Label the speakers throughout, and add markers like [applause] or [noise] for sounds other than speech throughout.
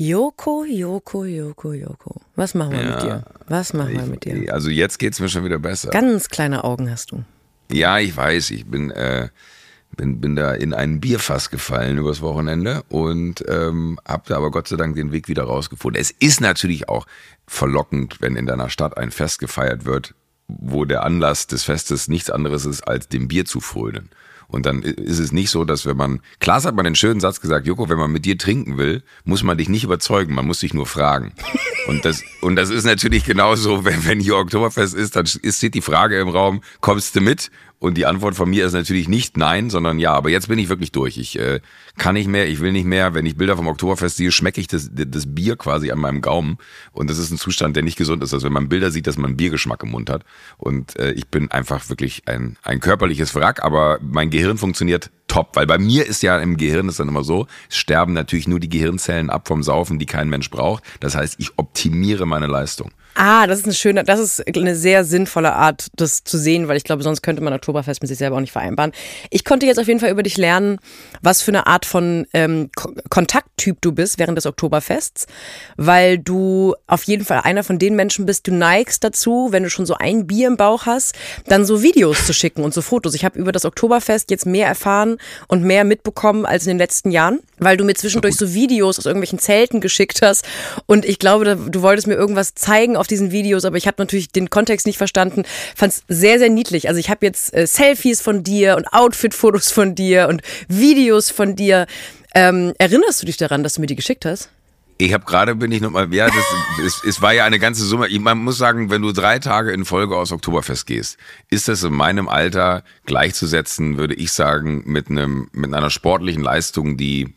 Speaker 1: Joko, Joko, Joko, Joko. Was machen wir
Speaker 2: Ja.
Speaker 1: mit dir? Was machen wir mit dir?
Speaker 2: Also jetzt geht's mir schon wieder besser.
Speaker 1: Ganz kleine Augen hast du.
Speaker 2: Ja, ich weiß, ich bin, äh, bin, bin da in ein Bierfass gefallen übers Wochenende und ähm, habe da aber Gott sei Dank den Weg wieder rausgefunden. Es ist natürlich auch verlockend, wenn in deiner Stadt ein Fest gefeiert wird, wo der Anlass des Festes nichts anderes ist, als dem Bier zu frönen. Und dann ist es nicht so, dass wenn man, Klaas hat mal den schönen Satz gesagt, Joko, wenn man mit dir trinken will, muss man dich nicht überzeugen, man muss dich nur fragen. Und das, und das ist natürlich genauso, wenn, wenn hier Oktoberfest ist, dann ist, steht die Frage im Raum, kommst du mit? Und die Antwort von mir ist natürlich nicht nein, sondern ja. Aber jetzt bin ich wirklich durch. Ich äh, kann nicht mehr, ich will nicht mehr. Wenn ich Bilder vom Oktoberfest sehe, schmecke ich das, das Bier quasi an meinem Gaumen. Und das ist ein Zustand, der nicht gesund ist. Also wenn man Bilder sieht, dass man Biergeschmack im Mund hat. Und äh, ich bin einfach wirklich ein, ein körperliches Wrack, aber mein Gehirn funktioniert top. Weil bei mir ist ja im Gehirn ist dann immer so, es sterben natürlich nur die Gehirnzellen ab vom Saufen, die kein Mensch braucht. Das heißt, ich optimiere meine Leistung.
Speaker 1: Ah, das ist eine schöne, das ist eine sehr sinnvolle Art, das zu sehen, weil ich glaube, sonst könnte man Oktoberfest mit sich selber auch nicht vereinbaren. Ich konnte jetzt auf jeden Fall über dich lernen, was für eine Art von ähm, Ko- Kontakttyp du bist während des Oktoberfests, weil du auf jeden Fall einer von den Menschen bist, du neigst dazu, wenn du schon so ein Bier im Bauch hast, dann so Videos zu schicken und so Fotos. Ich habe über das Oktoberfest jetzt mehr erfahren und mehr mitbekommen als in den letzten Jahren, weil du mir zwischendurch so Videos aus irgendwelchen Zelten geschickt hast und ich glaube, du wolltest mir irgendwas zeigen auf diesen Videos, aber ich habe natürlich den Kontext nicht verstanden. Fand es sehr, sehr niedlich. Also ich habe jetzt äh, Selfies von dir und Outfit-Fotos von dir und Videos von dir. Ähm, erinnerst du dich daran, dass du mir die geschickt hast?
Speaker 2: Ich habe gerade bin ich nochmal, ja, das, es, es war ja eine ganze Summe. Ich, man muss sagen, wenn du drei Tage in Folge aus Oktoberfest gehst, ist das in meinem Alter gleichzusetzen, würde ich sagen, mit einem mit einer sportlichen Leistung, die,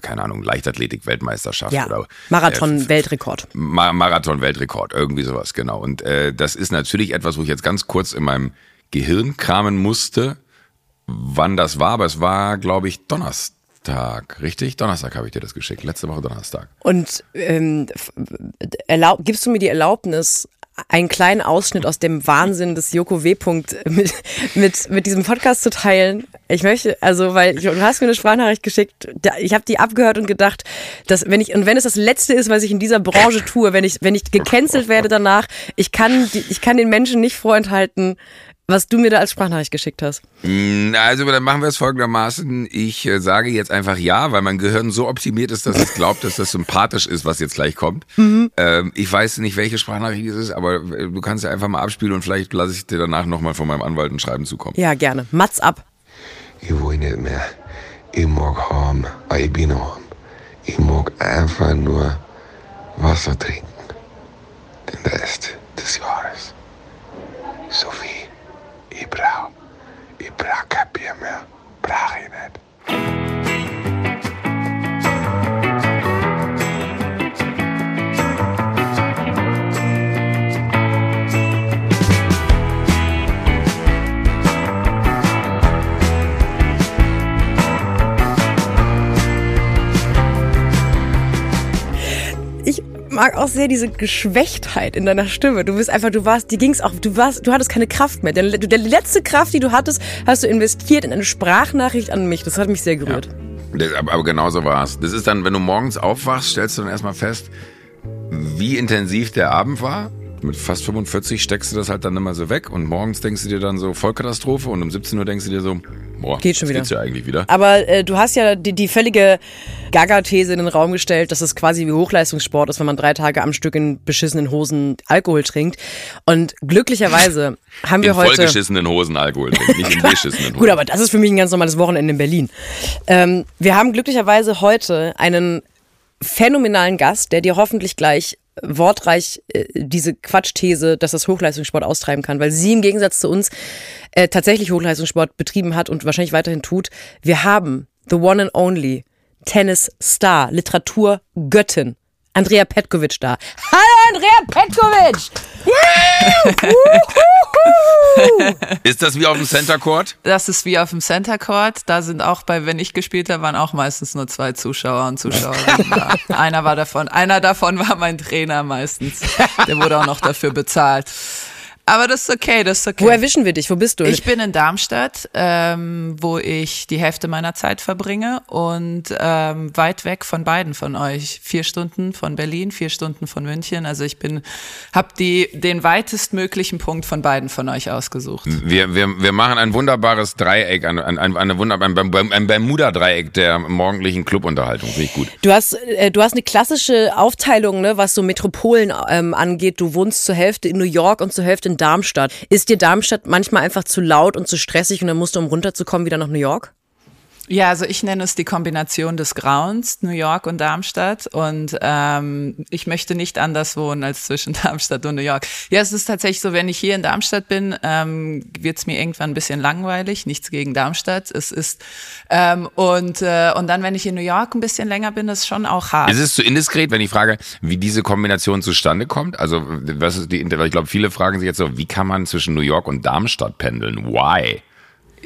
Speaker 2: keine Ahnung, Leichtathletik-Weltmeisterschaft
Speaker 1: Ja,
Speaker 2: oder äh,
Speaker 1: Marathon-Weltrekord.
Speaker 2: Ma Marathon-Weltrekord, irgendwie sowas, genau. Und äh, das ist natürlich etwas, wo ich jetzt ganz kurz in meinem Gehirn kramen musste, wann das war, aber es war, glaube ich, Donnerstag, richtig? Donnerstag habe ich dir das geschickt, letzte Woche Donnerstag.
Speaker 1: Und ähm, gibst du mir die Erlaubnis, einen kleinen Ausschnitt aus dem Wahnsinn des Joko W. -Punkt mit, mit, mit diesem Podcast zu teilen? Ich möchte, also, weil du hast mir eine Sprachnachricht geschickt, ich habe die abgehört und gedacht, dass wenn ich, und wenn es das Letzte ist, was ich in dieser Branche tue, wenn ich, wenn ich gecancelt werde danach, ich kann, die, ich kann den Menschen nicht vorenthalten, was du mir da als Sprachnachricht geschickt hast.
Speaker 2: Na, Also dann machen wir es folgendermaßen. Ich äh, sage jetzt einfach ja, weil mein Gehirn so optimiert ist, dass es glaubt, dass das sympathisch ist, was jetzt gleich kommt. Ähm, ich weiß nicht, welche Sprachnachricht es ist, aber äh, du kannst ja einfach mal abspielen und vielleicht lasse ich dir danach nochmal von meinem Anwalt ein Schreiben zukommen.
Speaker 1: Ja, gerne. Mats ab.
Speaker 3: Ich will nicht mehr. Ich mag haben, aber ich bin haben. Ich mag einfach nur Wasser trinken. Den Rest des Jahres. So viel ich brauch. Ich brauch kein Bier mehr. Brauch ich nicht.
Speaker 1: Mag auch sehr diese Geschwächtheit in deiner Stimme. Du bist einfach, du warst, die ging's auch, du warst, du hattest keine Kraft mehr. Der, der letzte Kraft, die du hattest, hast du investiert in eine Sprachnachricht an mich. Das hat mich sehr gerührt.
Speaker 2: Das, aber, aber genau so war es. Das ist dann, wenn du morgens aufwachst, stellst du dann erstmal fest, wie intensiv der Abend war. Mit fast 45 steckst du das halt dann immer so weg und morgens denkst du dir dann so Vollkatastrophe und um 17 Uhr denkst du dir so, boah,
Speaker 1: Geht schon wieder.
Speaker 2: geht's ja eigentlich wieder.
Speaker 1: Aber äh, du hast ja die, die völlige Gaga-These in den Raum gestellt, dass es quasi wie Hochleistungssport ist, wenn man drei Tage am Stück in beschissenen Hosen Alkohol trinkt. Und glücklicherweise [laughs] haben wir
Speaker 2: in
Speaker 1: heute.
Speaker 2: vollgeschissenen Hosen Alkohol trinken, nicht in [laughs] beschissenen Hosen.
Speaker 1: Gut, aber das ist für mich ein ganz normales Wochenende in Berlin. Ähm, wir haben glücklicherweise heute einen phänomenalen Gast, der dir hoffentlich gleich wortreich äh, diese Quatschthese, dass das Hochleistungssport austreiben kann, weil sie im Gegensatz zu uns äh, tatsächlich Hochleistungssport betrieben hat und wahrscheinlich weiterhin tut. Wir haben the one and only Tennis Star, Literatur Göttin, Andrea Petkovic da. Hallo Andrea Petkovic!
Speaker 2: Ist das wie auf dem Center Court?
Speaker 4: Das ist wie auf dem Center Court. Da sind auch bei, wenn ich gespielt habe, waren auch meistens nur zwei Zuschauer und Zuschauerinnen [laughs] da. Einer war davon, einer davon war mein Trainer meistens. Der wurde auch noch dafür bezahlt. Aber das ist okay, das ist okay.
Speaker 1: Wo erwischen wir dich? Wo bist du?
Speaker 4: Ich bin in Darmstadt, ähm, wo ich die Hälfte meiner Zeit verbringe und ähm, weit weg von beiden von euch. Vier Stunden von Berlin, vier Stunden von München. Also ich bin, habe die den weitestmöglichen Punkt von beiden von euch ausgesucht.
Speaker 2: Wir, wir, wir machen ein wunderbares Dreieck, ein, ein, ein, eine wunderbare, ein, ein Bermuda-Dreieck der morgendlichen Clubunterhaltung. Finde ich gut.
Speaker 1: Du hast, äh, du hast eine klassische Aufteilung, ne, was so Metropolen ähm, angeht. Du wohnst zur Hälfte in New York und zur Hälfte in Darmstadt. Ist dir Darmstadt manchmal einfach zu laut und zu stressig und dann musst du, um runterzukommen, wieder nach New York?
Speaker 4: Ja, also ich nenne es die Kombination des Grauens, New York und Darmstadt. Und ähm, ich möchte nicht anders wohnen als zwischen [laughs] Darmstadt und New York. Ja, es ist tatsächlich so, wenn ich hier in Darmstadt bin, ähm, wird es mir irgendwann ein bisschen langweilig. Nichts gegen Darmstadt. Es ist ähm, und äh, und dann, wenn ich in New York ein bisschen länger bin, ist schon auch hart.
Speaker 2: Ist es zu indiskret, wenn ich frage, wie diese Kombination zustande kommt? Also was ist die? Ich glaube, viele fragen sich jetzt so, wie kann man zwischen New York und Darmstadt pendeln? Why?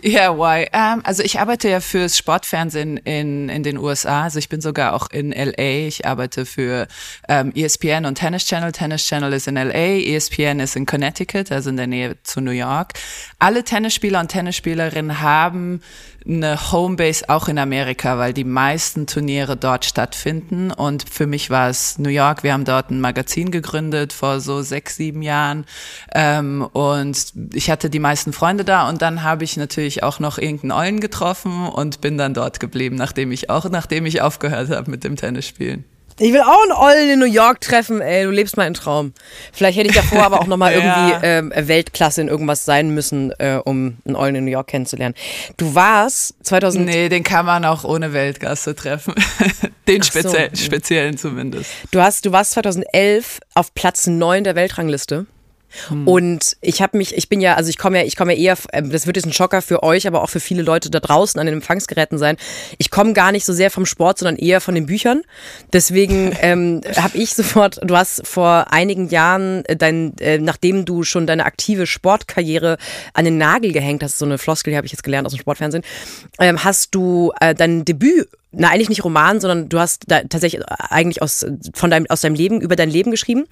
Speaker 4: Ja, yeah, why? Um, also ich arbeite ja fürs Sportfernsehen in, in den USA. Also ich bin sogar auch in LA. Ich arbeite für ähm, ESPN und Tennis Channel. Tennis Channel ist in LA, ESPN ist in Connecticut, also in der Nähe zu New York. Alle Tennisspieler und Tennisspielerinnen haben eine Homebase auch in Amerika, weil die meisten Turniere dort stattfinden. Und für mich war es New York. Wir haben dort ein Magazin gegründet vor so sechs, sieben Jahren. Ähm, und ich hatte die meisten Freunde da. Und dann habe ich natürlich auch noch irgendeinen Eulen getroffen und bin dann dort geblieben, nachdem ich auch, nachdem ich aufgehört habe mit dem Tennisspielen.
Speaker 1: Ich will auch einen Ollen in New York treffen, ey, du lebst meinen Traum. Vielleicht hätte ich davor aber auch nochmal [laughs] irgendwie ja. ähm, Weltklasse in irgendwas sein müssen, äh, um einen Ollen in New York kennenzulernen. Du warst 2000...
Speaker 4: Nee, den kann man auch ohne Weltklasse treffen. [laughs] den speziell, so. speziellen zumindest.
Speaker 1: Du, hast, du warst 2011 auf Platz 9 der Weltrangliste. Hm. Und ich habe mich, ich bin ja, also ich komme ja, ich komme ja eher, ähm, das wird jetzt ein Schocker für euch, aber auch für viele Leute da draußen an den Empfangsgeräten sein. Ich komme gar nicht so sehr vom Sport, sondern eher von den Büchern. Deswegen [laughs] ähm, habe ich sofort, du hast vor einigen Jahren äh, dein, äh, nachdem du schon deine aktive Sportkarriere an den Nagel gehängt hast, so eine Floskel, die habe ich jetzt gelernt aus dem Sportfernsehen, ähm, hast du äh, dein Debüt na eigentlich nicht Roman, sondern du hast da tatsächlich eigentlich aus von deinem aus deinem Leben über dein Leben geschrieben.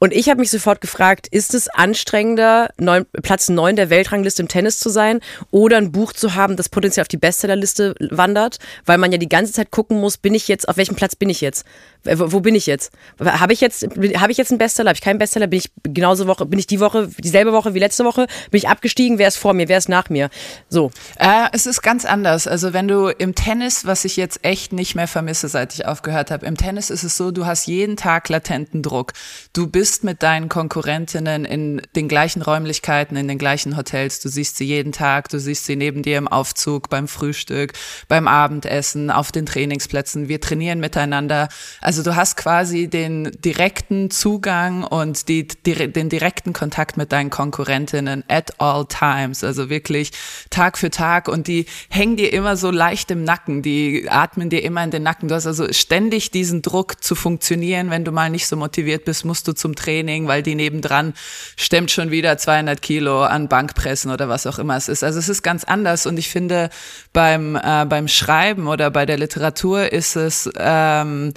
Speaker 1: Und ich habe mich sofort gefragt, ist es anstrengender, neun, Platz neun der Weltrangliste im Tennis zu sein oder ein Buch zu haben, das potenziell auf die Bestsellerliste wandert, weil man ja die ganze Zeit gucken muss, bin ich jetzt auf welchem Platz bin ich jetzt? Wo, wo bin ich jetzt? Habe ich jetzt habe ich jetzt einen Bestseller? Habe ich keinen Bestseller? Bin ich genauso Woche bin ich die Woche dieselbe Woche wie letzte Woche? Bin ich abgestiegen? Wer ist vor mir? Wer ist nach mir? So.
Speaker 4: Äh, es ist ganz anders. Also wenn du im Tennis, was ich jetzt jetzt echt nicht mehr vermisse, seit ich aufgehört habe. Im Tennis ist es so, du hast jeden Tag latenten Druck. Du bist mit deinen Konkurrentinnen in den gleichen Räumlichkeiten, in den gleichen Hotels. Du siehst sie jeden Tag, du siehst sie neben dir im Aufzug, beim Frühstück, beim Abendessen, auf den Trainingsplätzen. Wir trainieren miteinander. Also du hast quasi den direkten Zugang und die, die, den direkten Kontakt mit deinen Konkurrentinnen at all times. Also wirklich Tag für Tag und die hängen dir immer so leicht im Nacken. Die atmen dir immer in den Nacken. Du hast also ständig diesen Druck zu funktionieren. Wenn du mal nicht so motiviert bist, musst du zum Training, weil die nebendran stemmt schon wieder 200 Kilo an Bankpressen oder was auch immer es ist. Also es ist ganz anders und ich finde beim äh, beim Schreiben oder bei der Literatur ist es ähm,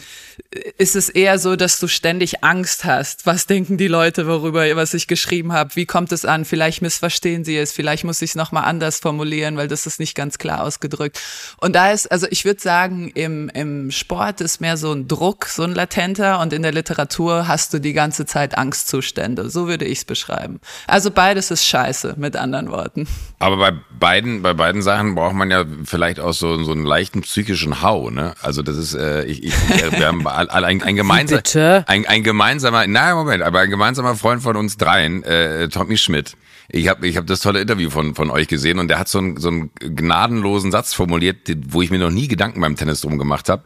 Speaker 4: ist es eher so, dass du ständig Angst hast. Was denken die Leute, worüber was ich geschrieben habe? Wie kommt es an? Vielleicht missverstehen sie es. Vielleicht muss ich es noch mal anders formulieren, weil das ist nicht ganz klar ausgedrückt. Und da ist also ich würde sagen sagen, im, im Sport ist mehr so ein Druck, so ein latenter und in der Literatur hast du die ganze Zeit Angstzustände. So würde ich es beschreiben. Also beides ist scheiße, mit anderen Worten.
Speaker 2: Aber bei beiden, bei beiden Sachen braucht man ja vielleicht auch so, so einen leichten psychischen Hau, ne? Also das ist, äh, ich, ich, wir haben ein, ein, [laughs] ein, gemeinsamer, ein, ein gemeinsamer, nein, Moment, aber ein gemeinsamer Freund von uns dreien, äh, Tommy Schmidt, ich habe ich hab das tolle Interview von, von euch gesehen und der hat so einen, so einen gnadenlosen Satz formuliert, wo ich mir noch nie Gedanken beim Tennis drum gemacht habe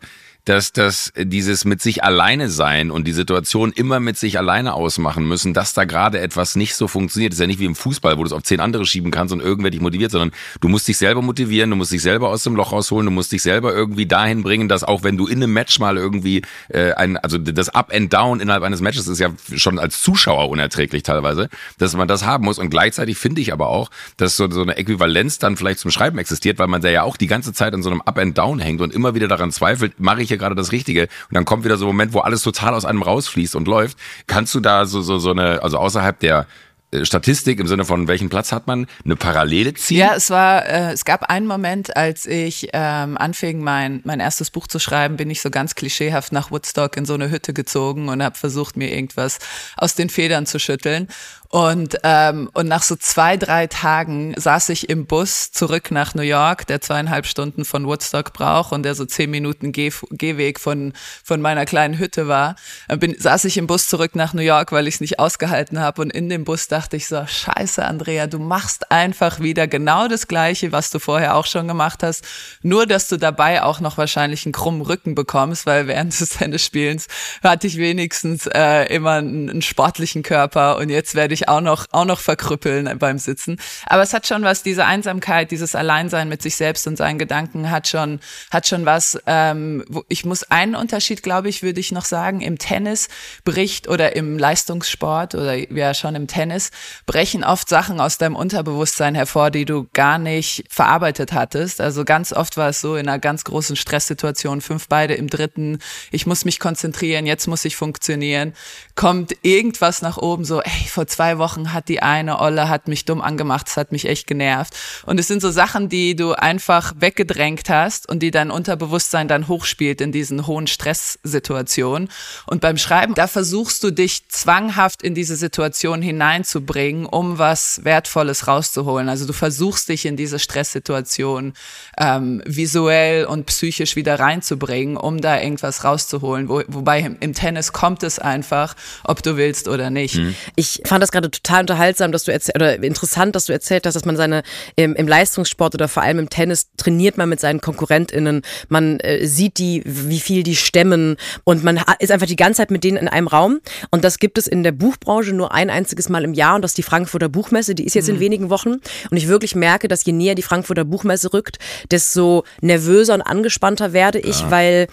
Speaker 2: dass das dieses mit sich alleine sein und die Situation immer mit sich alleine ausmachen müssen, dass da gerade etwas nicht so funktioniert. Das ist ja nicht wie im Fußball, wo du es auf zehn andere schieben kannst und irgendwer dich motiviert, sondern du musst dich selber motivieren, du musst dich selber aus dem Loch rausholen, du musst dich selber irgendwie dahin bringen, dass auch wenn du in einem Match mal irgendwie äh, ein, also das Up and Down innerhalb eines Matches ist ja schon als Zuschauer unerträglich teilweise, dass man das haben muss. Und gleichzeitig finde ich aber auch, dass so, so eine Äquivalenz dann vielleicht zum Schreiben existiert, weil man da ja auch die ganze Zeit in so einem Up and Down hängt und immer wieder daran zweifelt, mache ich hier gerade das Richtige. Und dann kommt wieder so ein Moment, wo alles total aus einem rausfließt und läuft. Kannst du da so, so, so eine, also außerhalb der äh, Statistik im Sinne von welchen Platz hat man, eine Parallele ziehen?
Speaker 4: Ja, es war, äh, es gab einen Moment, als ich ähm, anfing, mein, mein erstes Buch zu schreiben, bin ich so ganz klischeehaft nach Woodstock in so eine Hütte gezogen und habe versucht, mir irgendwas aus den Federn zu schütteln. Und, ähm, und nach so zwei, drei Tagen saß ich im Bus zurück nach New York, der zweieinhalb Stunden von Woodstock braucht und der so zehn Minuten Geh Gehweg von, von meiner kleinen Hütte war. Bin, saß ich im Bus zurück nach New York, weil ich es nicht ausgehalten habe. Und in dem Bus dachte ich so, scheiße, Andrea, du machst einfach wieder genau das Gleiche, was du vorher auch schon gemacht hast. Nur, dass du dabei auch noch wahrscheinlich einen krummen Rücken bekommst, weil während des Tennisspielens hatte ich wenigstens äh, immer einen, einen sportlichen Körper und jetzt werde ich ich auch noch, auch noch verkrüppeln beim Sitzen. Aber es hat schon was, diese Einsamkeit, dieses Alleinsein mit sich selbst und seinen Gedanken hat schon, hat schon was. Ähm, ich muss einen Unterschied, glaube ich, würde ich noch sagen, im Tennis bricht oder im Leistungssport oder ja schon im Tennis brechen oft Sachen aus deinem Unterbewusstsein hervor, die du gar nicht verarbeitet hattest. Also ganz oft war es so in einer ganz großen Stresssituation, fünf beide im dritten, ich muss mich konzentrieren, jetzt muss ich funktionieren, kommt irgendwas nach oben so, ey, vor zwei zwei Wochen hat die eine Olle hat mich dumm angemacht, das hat mich echt genervt. Und es sind so Sachen, die du einfach weggedrängt hast und die dein Unterbewusstsein dann hochspielt in diesen hohen Stresssituationen. Und beim Schreiben, da versuchst du dich zwanghaft in diese Situation hineinzubringen, um was Wertvolles rauszuholen. Also du versuchst dich in diese Stresssituation ähm, visuell und psychisch wieder reinzubringen, um da irgendwas rauszuholen. Wo, wobei im, im, Tennis kommt es einfach, ob du willst oder nicht. Mhm.
Speaker 1: Ich fand das gerade total unterhaltsam, dass du oder interessant, dass du erzählt hast, dass man seine im, im Leistungssport oder vor allem im Tennis trainiert man mit seinen KonkurrentInnen. Man äh, sieht die, wie viel die stemmen und man ist einfach die ganze Zeit mit denen in einem Raum. Und das gibt es in der Buchbranche nur ein einziges Mal im Jahr und das ist die Frankfurter Buchmesse. Die ist jetzt mhm. in wenigen Wochen. Und ich wirklich merke, dass je näher die Frankfurter Buchmesse rückt, desto nervöser und angespannter werde ich, ja. weil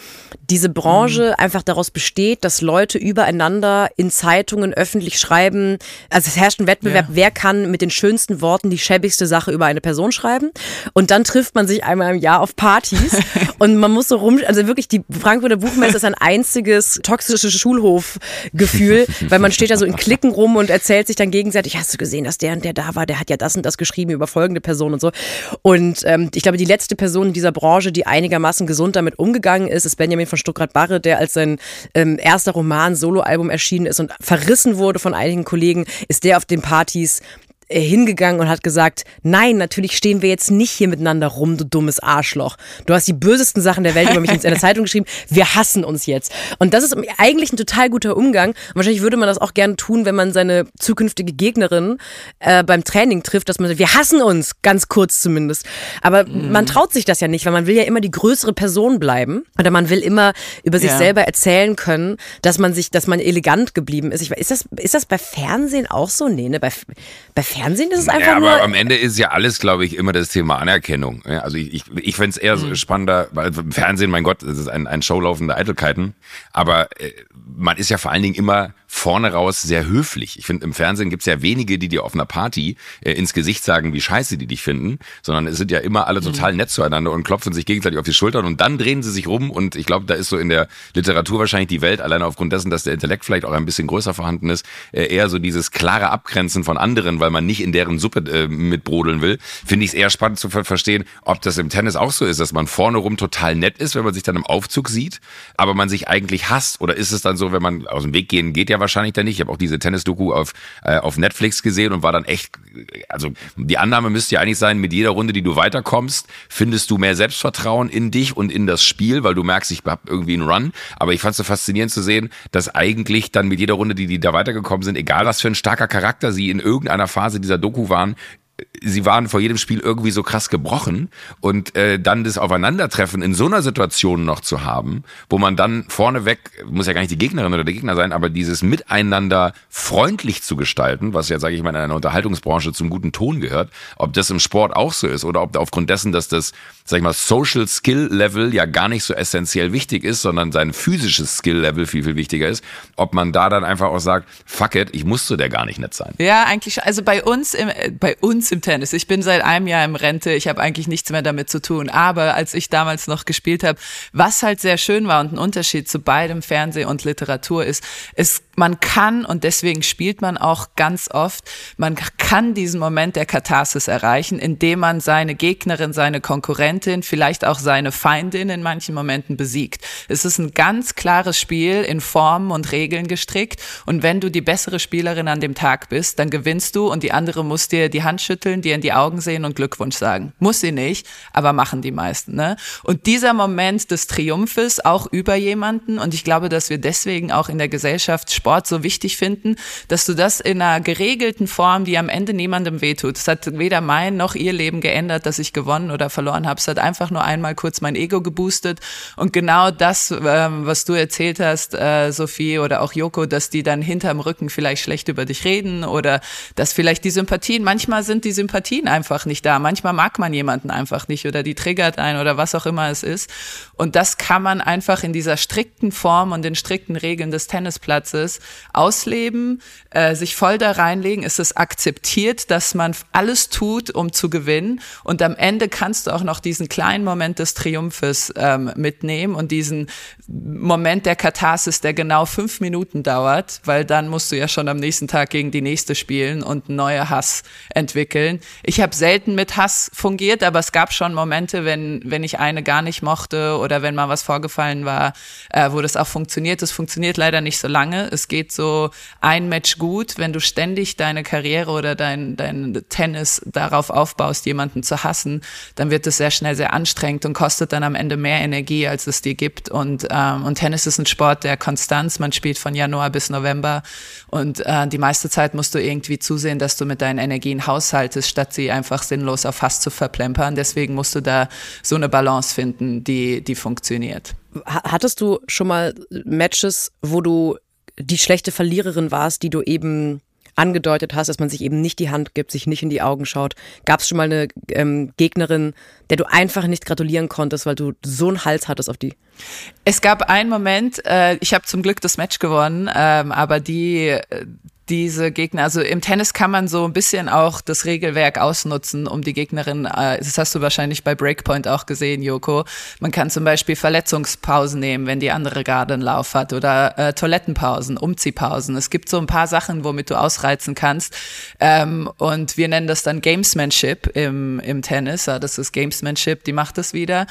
Speaker 1: diese Branche mhm. einfach daraus besteht, dass Leute übereinander in Zeitungen öffentlich schreiben, also es herrscht ein Wettbewerb, ja. wer kann mit den schönsten Worten die schäbigste Sache über eine Person schreiben. Und dann trifft man sich einmal im Jahr auf Partys [laughs] und man muss so rum, also wirklich die Frankfurter Buchmesse ist ein einziges toxisches Schulhofgefühl, [laughs] weil man steht da so in Klicken rum und erzählt sich dann gegenseitig, hast du gesehen, dass der und der da war, der hat ja das und das geschrieben über folgende Person und so. Und ähm, ich glaube, die letzte Person in dieser Branche, die einigermaßen gesund damit umgegangen ist, ist Benjamin von Stuttgart-Barre, der als sein ähm, erster Roman Soloalbum erschienen ist und verrissen wurde von einigen Kollegen ist der auf den Partys hingegangen und hat gesagt, nein, natürlich stehen wir jetzt nicht hier miteinander rum, du dummes Arschloch. Du hast die bösesten Sachen der Welt über mich in der Zeitung geschrieben. Wir hassen uns jetzt. Und das ist eigentlich ein total guter Umgang. Und wahrscheinlich würde man das auch gerne tun, wenn man seine zukünftige Gegnerin äh, beim Training trifft, dass man sagt, wir hassen uns, ganz kurz zumindest. Aber mhm. man traut sich das ja nicht, weil man will ja immer die größere Person bleiben. Oder man will immer über sich ja. selber erzählen können, dass man sich, dass man elegant geblieben ist. Ich, ist das, ist das bei Fernsehen auch so? Nee, ne? Bei, bei Fernsehen ist es einfach ja,
Speaker 2: aber
Speaker 1: nur.
Speaker 2: am Ende ist ja alles, glaube ich, immer das Thema Anerkennung. Also ich, ich, ich fände es eher mhm. spannender, weil im Fernsehen, mein Gott, das ist ein, ein Showlaufende Eitelkeiten. Aber äh, man ist ja vor allen Dingen immer vorne raus sehr höflich. Ich finde, im Fernsehen gibt es ja wenige, die dir auf einer Party äh, ins Gesicht sagen, wie scheiße die dich finden, sondern es sind ja immer alle total mhm. nett zueinander und klopfen sich gegenseitig auf die Schultern und dann drehen sie sich rum und ich glaube, da ist so in der Literatur wahrscheinlich die Welt, alleine aufgrund dessen, dass der Intellekt vielleicht auch ein bisschen größer vorhanden ist, äh, eher so dieses klare Abgrenzen von anderen, weil man nicht in deren Suppe äh, mitbrodeln will, finde ich es eher spannend zu ver verstehen, ob das im Tennis auch so ist, dass man vorne rum total nett ist, wenn man sich dann im Aufzug sieht, aber man sich eigentlich hasst oder ist es dann so, wenn man aus dem Weg gehen geht ja wahrscheinlich dann nicht. Ich habe auch diese Tennis-Doku auf, äh, auf Netflix gesehen und war dann echt, also die Annahme müsste ja eigentlich sein, mit jeder Runde, die du weiterkommst, findest du mehr Selbstvertrauen in dich und in das Spiel, weil du merkst, ich habe irgendwie einen Run. Aber ich fand es so faszinierend zu sehen, dass eigentlich dann mit jeder Runde, die, die da weitergekommen sind, egal was für ein starker Charakter sie in irgendeiner Phase dieser Doku waren, sie waren vor jedem Spiel irgendwie so krass gebrochen und äh, dann das Aufeinandertreffen in so einer Situation noch zu haben, wo man dann vorneweg, muss ja gar nicht die Gegnerin oder der Gegner sein, aber dieses Miteinander freundlich zu gestalten, was ja, sage ich mal, in einer Unterhaltungsbranche zum guten Ton gehört, ob das im Sport auch so ist oder ob aufgrund dessen, dass das, sag ich mal, Social Skill Level ja gar nicht so essentiell wichtig ist, sondern sein physisches Skill Level viel, viel wichtiger ist, ob man da dann einfach auch sagt, fuck it, ich muss zu der gar nicht nett sein.
Speaker 4: Ja, eigentlich, also bei uns, im, bei uns uns im Tennis. Ich bin seit einem Jahr im Rente, ich habe eigentlich nichts mehr damit zu tun. Aber als ich damals noch gespielt habe, was halt sehr schön war und ein Unterschied zu beidem Fernseh und Literatur ist, es man kann, und deswegen spielt man auch ganz oft, man kann diesen Moment der Katharsis erreichen, indem man seine Gegnerin, seine Konkurrentin, vielleicht auch seine Feindin in manchen Momenten besiegt. Es ist ein ganz klares Spiel in Formen und Regeln gestrickt. Und wenn du die bessere Spielerin an dem Tag bist, dann gewinnst du und die andere muss dir die Hand schütteln, dir in die Augen sehen und Glückwunsch sagen. Muss sie nicht, aber machen die meisten. Ne? Und dieser Moment des Triumphes auch über jemanden, und ich glaube, dass wir deswegen auch in der Gesellschaft Sport so wichtig finden, dass du das in einer geregelten Form, die am Ende niemandem wehtut. Es hat weder mein noch ihr Leben geändert, dass ich gewonnen oder verloren habe. Es hat einfach nur einmal kurz mein Ego geboostet. Und genau das, ähm, was du erzählt hast, äh, Sophie oder auch Joko, dass die dann hinterm Rücken vielleicht schlecht über dich reden oder dass vielleicht die Sympathien, manchmal sind die Sympathien einfach nicht da. Manchmal mag man jemanden einfach nicht oder die triggert ein oder was auch immer es ist. Und das kann man einfach in dieser strikten Form und den strikten Regeln des Tennisplatzes ausleben, äh, sich voll da reinlegen, ist es akzeptiert, dass man alles tut, um zu gewinnen. Und am Ende kannst du auch noch diesen kleinen Moment des Triumphes ähm, mitnehmen und diesen Moment der Katharsis, der genau fünf Minuten dauert, weil dann musst du ja schon am nächsten Tag gegen die nächste spielen und neue Hass entwickeln. Ich habe selten mit Hass fungiert, aber es gab schon Momente, wenn, wenn ich eine gar nicht mochte oder wenn mal was vorgefallen war, äh, wo das auch funktioniert. Es funktioniert leider nicht so lange. Es geht so ein Match gut, wenn du ständig deine Karriere oder dein, dein Tennis darauf aufbaust, jemanden zu hassen, dann wird es sehr schnell sehr anstrengend und kostet dann am Ende mehr Energie, als es dir gibt. Und, ähm, und Tennis ist ein Sport der Konstanz. Man spielt von Januar bis November und äh, die meiste Zeit musst du irgendwie zusehen, dass du mit deinen Energien haushaltest, statt sie einfach sinnlos auf Hass zu verplempern. Deswegen musst du da so eine Balance finden, die, die funktioniert.
Speaker 1: Hattest du schon mal Matches, wo du die schlechte Verliererin warst, die du eben angedeutet hast, dass man sich eben nicht die Hand gibt, sich nicht in die Augen schaut. Gab es schon mal eine ähm, Gegnerin, der du einfach nicht gratulieren konntest, weil du so einen Hals hattest auf die?
Speaker 4: Es gab einen Moment, äh, ich habe zum Glück das Match gewonnen, ähm, aber die, äh, diese Gegner, also im Tennis kann man so ein bisschen auch das Regelwerk ausnutzen, um die Gegnerin, äh, das hast du wahrscheinlich bei Breakpoint auch gesehen, Joko. Man kann zum Beispiel Verletzungspausen nehmen, wenn die andere gerade einen Lauf hat oder äh, Toilettenpausen, Umziehpausen. Es gibt so ein paar Sachen, womit du ausreizen kannst. Ähm, und wir nennen das dann Gamesmanship im, im Tennis. Ja, das ist Gamesmanship, die macht das wieder.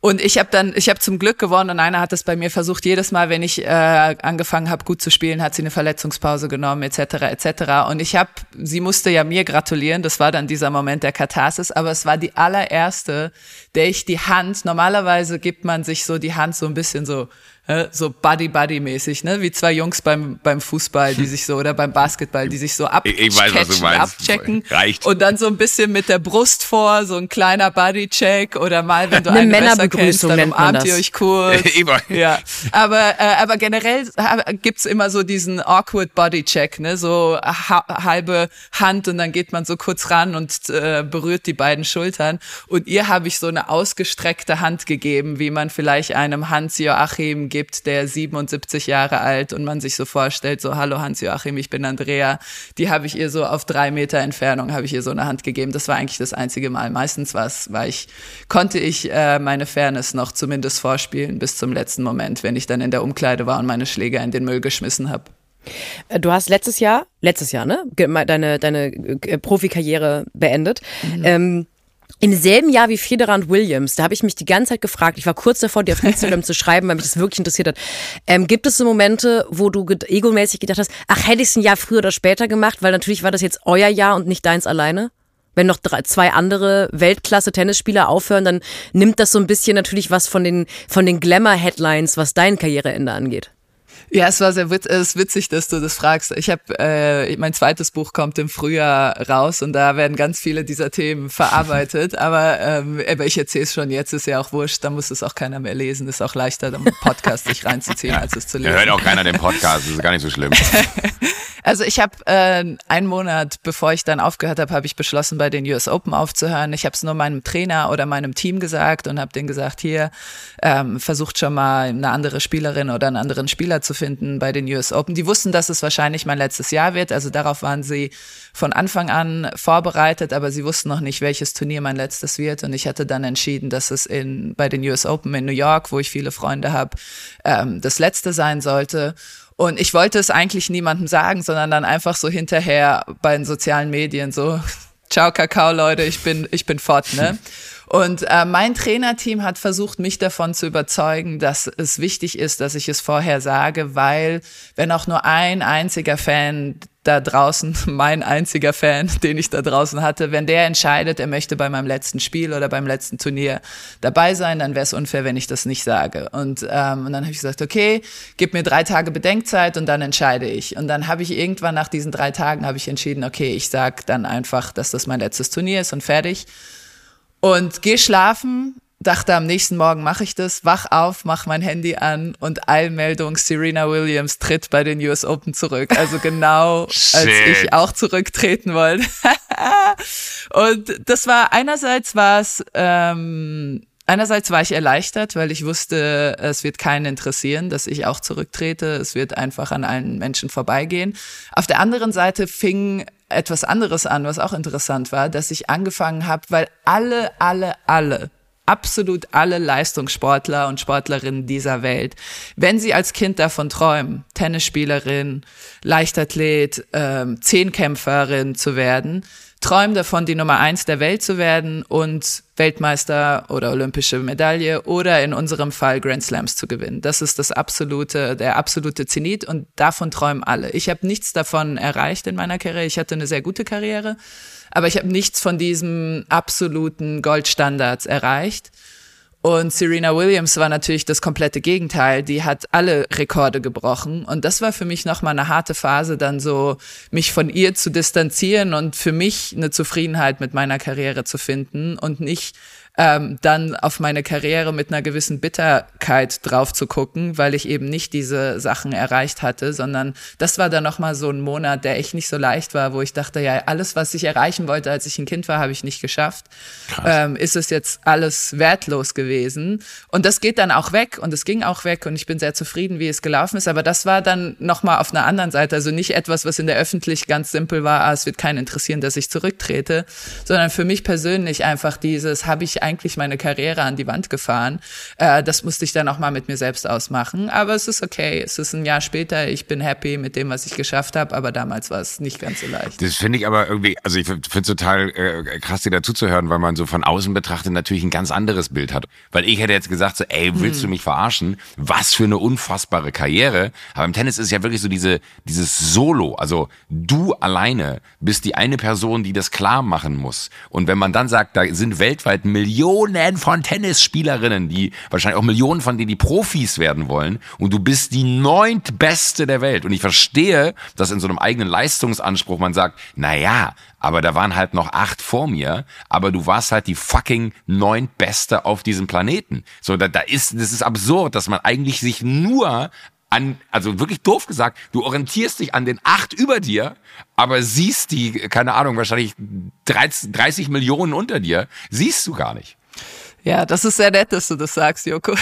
Speaker 4: Und ich habe dann, ich habe zum Glück gewonnen und einer hat es bei mir versucht. Jedes Mal, wenn ich äh, angefangen habe, gut zu spielen, hat sie eine Verletzungspause genommen, etc. etc. Und ich habe, sie musste ja mir gratulieren. Das war dann dieser Moment der Katharsis, aber es war die allererste, der ich die Hand. Normalerweise gibt man sich so die Hand so ein bisschen so so Buddy-Buddy-mäßig, ne? Wie zwei Jungs beim, beim Fußball, die [laughs] sich so, oder beim Basketball, die sich so abchecken, ich, weiß, was du meinst. abchecken. Reicht. Und dann so ein bisschen mit der Brust vor, so ein kleiner Buddy-Check oder mal, wenn du eine, eine Männerbegrüßung kennst, dann umarmt ihr euch kurz. [laughs] ja. Aber, äh, aber generell gibt's immer so diesen awkward Body-Check, ne? So ha halbe Hand und dann geht man so kurz ran und äh, berührt die beiden Schultern. Und ihr habe ich so eine ausgestreckte Hand gegeben, wie man vielleicht einem Hans-Joachim gibt, der 77 Jahre alt und man sich so vorstellt, so hallo Hans-Joachim, ich bin Andrea, die habe ich ihr so auf drei Meter Entfernung, habe ich ihr so eine Hand gegeben. Das war eigentlich das einzige Mal. Meistens was, war ich, konnte ich äh, meine Fairness noch zumindest vorspielen bis zum letzten Moment, wenn ich dann in der Umkleide war und meine Schläger in den Müll geschmissen habe.
Speaker 1: Äh, du hast letztes Jahr, letztes Jahr, ne, deine, deine äh, Profikarriere beendet. Mhm. Ähm, im selben Jahr wie Federer und Williams, da habe ich mich die ganze Zeit gefragt, ich war kurz davor, dir auf Instagram [laughs] zu schreiben, weil mich das wirklich interessiert hat. Ähm, gibt es so Momente, wo du egomäßig gedacht hast, ach, hätte ich es ein Jahr früher oder später gemacht, weil natürlich war das jetzt euer Jahr und nicht deins alleine? Wenn noch drei, zwei andere Weltklasse-Tennisspieler aufhören, dann nimmt das so ein bisschen natürlich was von den, von den Glamour-Headlines, was dein Karriereende angeht.
Speaker 4: Ja, es war sehr witz, es ist witzig, dass du das fragst. Ich habe äh, mein zweites Buch kommt im Frühjahr raus und da werden ganz viele dieser Themen [laughs] verarbeitet. aber, ähm, aber ich erzähle es schon jetzt, ist ja auch wurscht, da muss es auch keiner mehr lesen. Ist auch leichter, den Podcast sich reinzuziehen, als es zu lesen.
Speaker 2: Ja, hört auch keiner den Podcast, das ist gar nicht so schlimm. [laughs]
Speaker 4: also ich habe äh, einen Monat, bevor ich dann aufgehört habe, habe ich beschlossen, bei den US Open aufzuhören. Ich habe es nur meinem Trainer oder meinem Team gesagt und habe denen gesagt, hier ähm, versucht schon mal eine andere Spielerin oder einen anderen Spieler zu finden bei den US Open. Die wussten, dass es wahrscheinlich mein letztes Jahr wird, also darauf waren sie von Anfang an vorbereitet, aber sie wussten noch nicht, welches Turnier mein letztes wird. Und ich hatte dann entschieden, dass es in, bei den US Open in New York, wo ich viele Freunde habe, ähm, das letzte sein sollte. Und ich wollte es eigentlich niemandem sagen, sondern dann einfach so hinterher bei den sozialen Medien so, [laughs] ciao Kakao Leute, ich bin, ich bin fort, ne? [laughs] Und äh, mein Trainerteam hat versucht, mich davon zu überzeugen, dass es wichtig ist, dass ich es vorher sage, weil wenn auch nur ein einziger Fan da draußen, [laughs] mein einziger Fan, [laughs] den ich da draußen hatte, wenn der entscheidet, er möchte bei meinem letzten Spiel oder beim letzten Turnier dabei sein, dann wäre es unfair, wenn ich das nicht sage. Und, ähm, und dann habe ich gesagt, okay, gib mir drei Tage Bedenkzeit und dann entscheide ich. Und dann habe ich irgendwann nach diesen drei Tagen habe ich entschieden, okay, ich sag dann einfach, dass das mein letztes Turnier ist und fertig. Und geh schlafen, dachte am nächsten Morgen mache ich das, wach auf, mach mein Handy an und Eilmeldung, Serena Williams tritt bei den US Open zurück. Also genau, [laughs] als ich auch zurücktreten wollte. [laughs] und das war einerseits war es ähm, Einerseits war ich erleichtert, weil ich wusste, es wird keinen interessieren, dass ich auch zurücktrete. Es wird einfach an allen Menschen vorbeigehen. Auf der anderen Seite fing etwas anderes an, was auch interessant war, dass ich angefangen habe, weil alle, alle, alle absolut alle Leistungssportler und Sportlerinnen dieser Welt, wenn sie als Kind davon träumen, Tennisspielerin, Leichtathlet, ähm, Zehnkämpferin zu werden, träumen davon, die Nummer eins der Welt zu werden und Weltmeister oder olympische Medaille oder in unserem Fall Grand Slams zu gewinnen. Das ist das absolute, der absolute Zenit und davon träumen alle. Ich habe nichts davon erreicht in meiner Karriere. Ich hatte eine sehr gute Karriere, aber ich habe nichts von diesem absoluten Goldstandards erreicht. Und Serena Williams war natürlich das komplette Gegenteil. Die hat alle Rekorde gebrochen. Und das war für mich nochmal eine harte Phase, dann so mich von ihr zu distanzieren und für mich eine Zufriedenheit mit meiner Karriere zu finden und nicht ähm, dann auf meine Karriere mit einer gewissen Bitterkeit drauf zu gucken, weil ich eben nicht diese Sachen erreicht hatte, sondern das war dann nochmal so ein Monat, der echt nicht so leicht war, wo ich dachte, ja, alles, was ich erreichen wollte, als ich ein Kind war, habe ich nicht geschafft. Ähm, ist es jetzt alles wertlos gewesen? Und das geht dann auch weg und es ging auch weg und ich bin sehr zufrieden, wie es gelaufen ist. Aber das war dann nochmal auf einer anderen Seite, also nicht etwas, was in der Öffentlichkeit ganz simpel war, ah, es wird keinen interessieren, dass ich zurücktrete, sondern für mich persönlich einfach dieses, habe ich eigentlich meine Karriere an die Wand gefahren. Äh, das musste ich dann auch mal mit mir selbst ausmachen. Aber es ist okay. Es ist ein Jahr später. Ich bin happy mit dem, was ich geschafft habe. Aber damals war es nicht ganz so leicht.
Speaker 2: Das finde ich aber irgendwie, also ich finde es total äh, krass, dir dazuzuhören, weil man so von außen betrachtet natürlich ein ganz anderes Bild hat. Weil ich hätte jetzt gesagt so, ey, willst hm. du mich verarschen? Was für eine unfassbare Karriere. Aber im Tennis ist es ja wirklich so diese, dieses Solo. Also du alleine bist die eine Person, die das klar machen muss. Und wenn man dann sagt, da sind weltweit Millionen Millionen von Tennisspielerinnen, die wahrscheinlich auch Millionen von denen, die Profis werden wollen. Und du bist die neuntbeste der Welt. Und ich verstehe, dass in so einem eigenen Leistungsanspruch man sagt, na ja, aber da waren halt noch acht vor mir, aber du warst halt die fucking neuntbeste auf diesem Planeten. So, da, da ist, das ist absurd, dass man eigentlich sich nur an, also wirklich doof gesagt, du orientierst dich an den acht über dir, aber siehst die, keine Ahnung, wahrscheinlich 30, 30 Millionen unter dir, siehst du gar nicht.
Speaker 4: Ja, das ist sehr nett, dass du das sagst, Joko.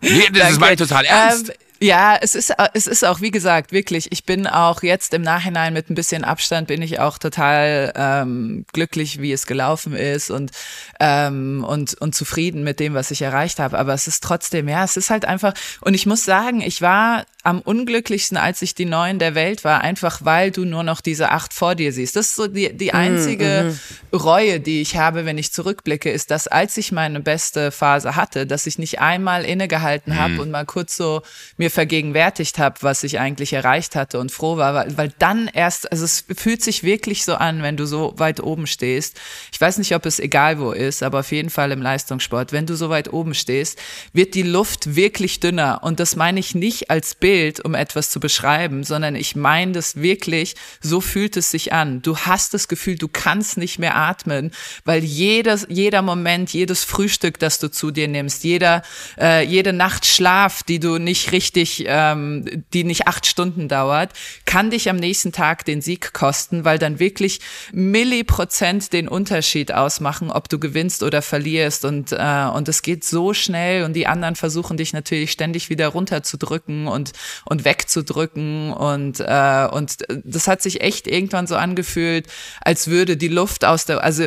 Speaker 2: nee, das [laughs] ist meine total ernst. Ähm,
Speaker 4: ja, es ist, es ist auch, wie gesagt, wirklich, ich bin auch jetzt im Nachhinein mit ein bisschen Abstand, bin ich auch total ähm, glücklich, wie es gelaufen ist und, ähm, und, und zufrieden mit dem, was ich erreicht habe. Aber es ist trotzdem, ja, es ist halt einfach, und ich muss sagen, ich war am unglücklichsten, als ich die Neuen der Welt war, einfach weil du nur noch diese acht vor dir siehst. Das ist so die, die mhm, einzige mhm. Reue, die ich habe, wenn ich zurückblicke, ist, dass als ich meine beste Phase hatte, dass ich nicht einmal innegehalten mhm. habe und mal kurz so mir vergegenwärtigt habe, was ich eigentlich erreicht hatte und froh war, weil, weil dann erst, also es fühlt sich wirklich so an, wenn du so weit oben stehst. Ich weiß nicht, ob es egal wo ist, aber auf jeden Fall im Leistungssport. Wenn du so weit oben stehst, wird die Luft wirklich dünner und das meine ich nicht als Bild, Bild, um etwas zu beschreiben, sondern ich meine das wirklich, so fühlt es sich an. Du hast das Gefühl, du kannst nicht mehr atmen, weil jedes, jeder Moment, jedes Frühstück, das du zu dir nimmst, jeder, äh, jede Nacht Schlaf, die du nicht richtig, ähm, die nicht acht Stunden dauert, kann dich am nächsten Tag den Sieg kosten, weil dann wirklich Milliprozent den Unterschied ausmachen, ob du gewinnst oder verlierst. Und äh, und es geht so schnell und die anderen versuchen dich natürlich ständig wieder runterzudrücken und und wegzudrücken. Und äh, und das hat sich echt irgendwann so angefühlt, als würde die Luft aus der also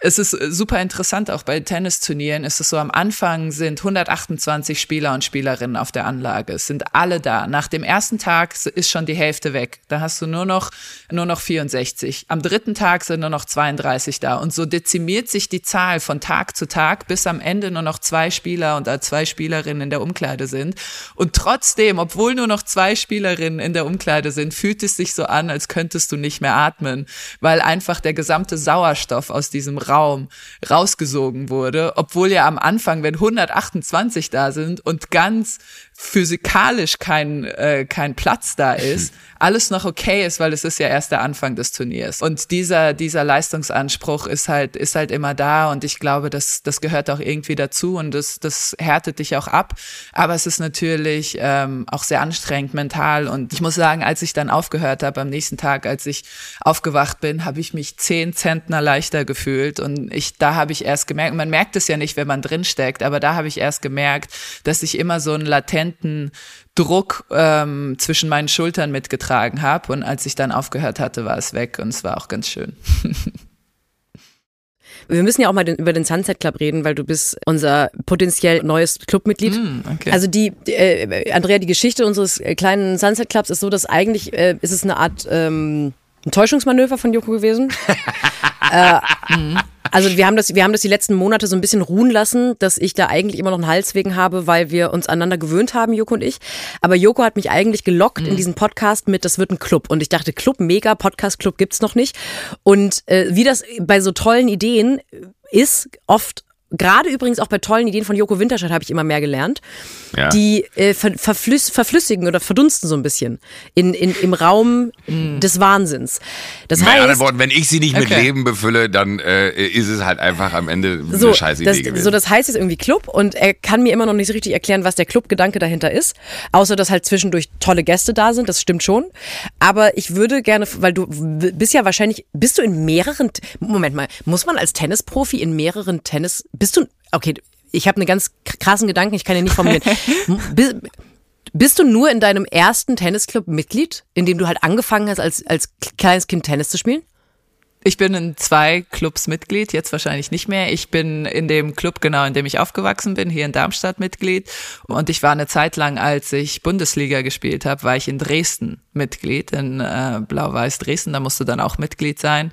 Speaker 4: es ist super interessant, auch bei Tennisturnieren ist es so, am Anfang sind 128 Spieler und Spielerinnen auf der Anlage. Es sind alle da. Nach dem ersten Tag ist schon die Hälfte weg. Da hast du nur noch, nur noch 64. Am dritten Tag sind nur noch 32 da. Und so dezimiert sich die Zahl von Tag zu Tag, bis am Ende nur noch zwei Spieler und zwei Spielerinnen in der Umkleide sind. Und trotzdem, obwohl nur noch zwei Spielerinnen in der Umkleide sind, fühlt es sich so an, als könntest du nicht mehr atmen, weil einfach der gesamte Sauerstoff aus diesem Raum rausgesogen wurde, obwohl ja am Anfang, wenn 128 da sind und ganz physikalisch kein, äh, kein Platz da ist, alles noch okay ist, weil es ist ja erst der Anfang des Turniers. Und dieser, dieser Leistungsanspruch ist halt, ist halt immer da und ich glaube, das, das gehört auch irgendwie dazu und das, das härtet dich auch ab. Aber es ist natürlich ähm, auch sehr anstrengend mental und ich muss sagen, als ich dann aufgehört habe am nächsten Tag, als ich aufgewacht bin, habe ich mich zehn Zentner leichter gefühlt und ich, da habe ich erst gemerkt, man merkt es ja nicht, wenn man drinsteckt, aber da habe ich erst gemerkt, dass ich immer so ein latent latenten Druck ähm, zwischen meinen Schultern mitgetragen habe. Und als ich dann aufgehört hatte, war es weg und es war auch ganz schön. [laughs]
Speaker 1: Wir müssen ja auch mal den, über den Sunset Club reden, weil du bist unser potenziell neues Clubmitglied. Mm, okay. Also die, äh, Andrea, die Geschichte unseres kleinen Sunset Clubs ist so, dass eigentlich äh, ist es eine Art ähm, ein Täuschungsmanöver von Joko gewesen. [laughs] äh, mhm. Also wir haben das, wir haben das die letzten Monate so ein bisschen ruhen lassen, dass ich da eigentlich immer noch einen Hals wegen habe, weil wir uns aneinander gewöhnt haben, Joko und ich. Aber Joko hat mich eigentlich gelockt mhm. in diesen Podcast mit, das wird ein Club. Und ich dachte, Club, mega, Podcast-Club gibt's noch nicht. Und äh, wie das bei so tollen Ideen ist, oft gerade übrigens auch bei tollen Ideen von Joko Winterscheid habe ich immer mehr gelernt, ja. die äh, ver verflüss verflüssigen oder verdunsten so ein bisschen in, in, im Raum mm. des Wahnsinns. Das
Speaker 2: Mit heißt, anderen Worten, wenn ich sie nicht okay. mit Leben befülle, dann äh, ist es halt einfach am Ende
Speaker 1: so,
Speaker 2: eine scheiß Idee
Speaker 1: das,
Speaker 2: gewesen.
Speaker 1: So, das heißt jetzt irgendwie Club und er kann mir immer noch nicht so richtig erklären, was der Clubgedanke dahinter ist, außer dass halt zwischendurch tolle Gäste da sind, das stimmt schon. Aber ich würde gerne, weil du bist ja wahrscheinlich, bist du in mehreren, Moment mal, muss man als Tennisprofi in mehreren Tennis bist du, okay, ich habe einen ganz krassen Gedanken, ich kann ihn nicht formulieren. [laughs] bist, du nur in deinem ersten Tennisclub Mitglied, in dem du halt angefangen hast, als, als kleines Kind Tennis zu spielen?
Speaker 4: Ich bin in zwei Clubs Mitglied, jetzt wahrscheinlich nicht mehr. Ich bin in dem Club, genau, in dem ich aufgewachsen bin, hier in Darmstadt Mitglied. Und ich war eine Zeit lang, als ich Bundesliga gespielt habe, war ich in Dresden Mitglied, in äh, Blau-Weiß Dresden. Da musst du dann auch Mitglied sein.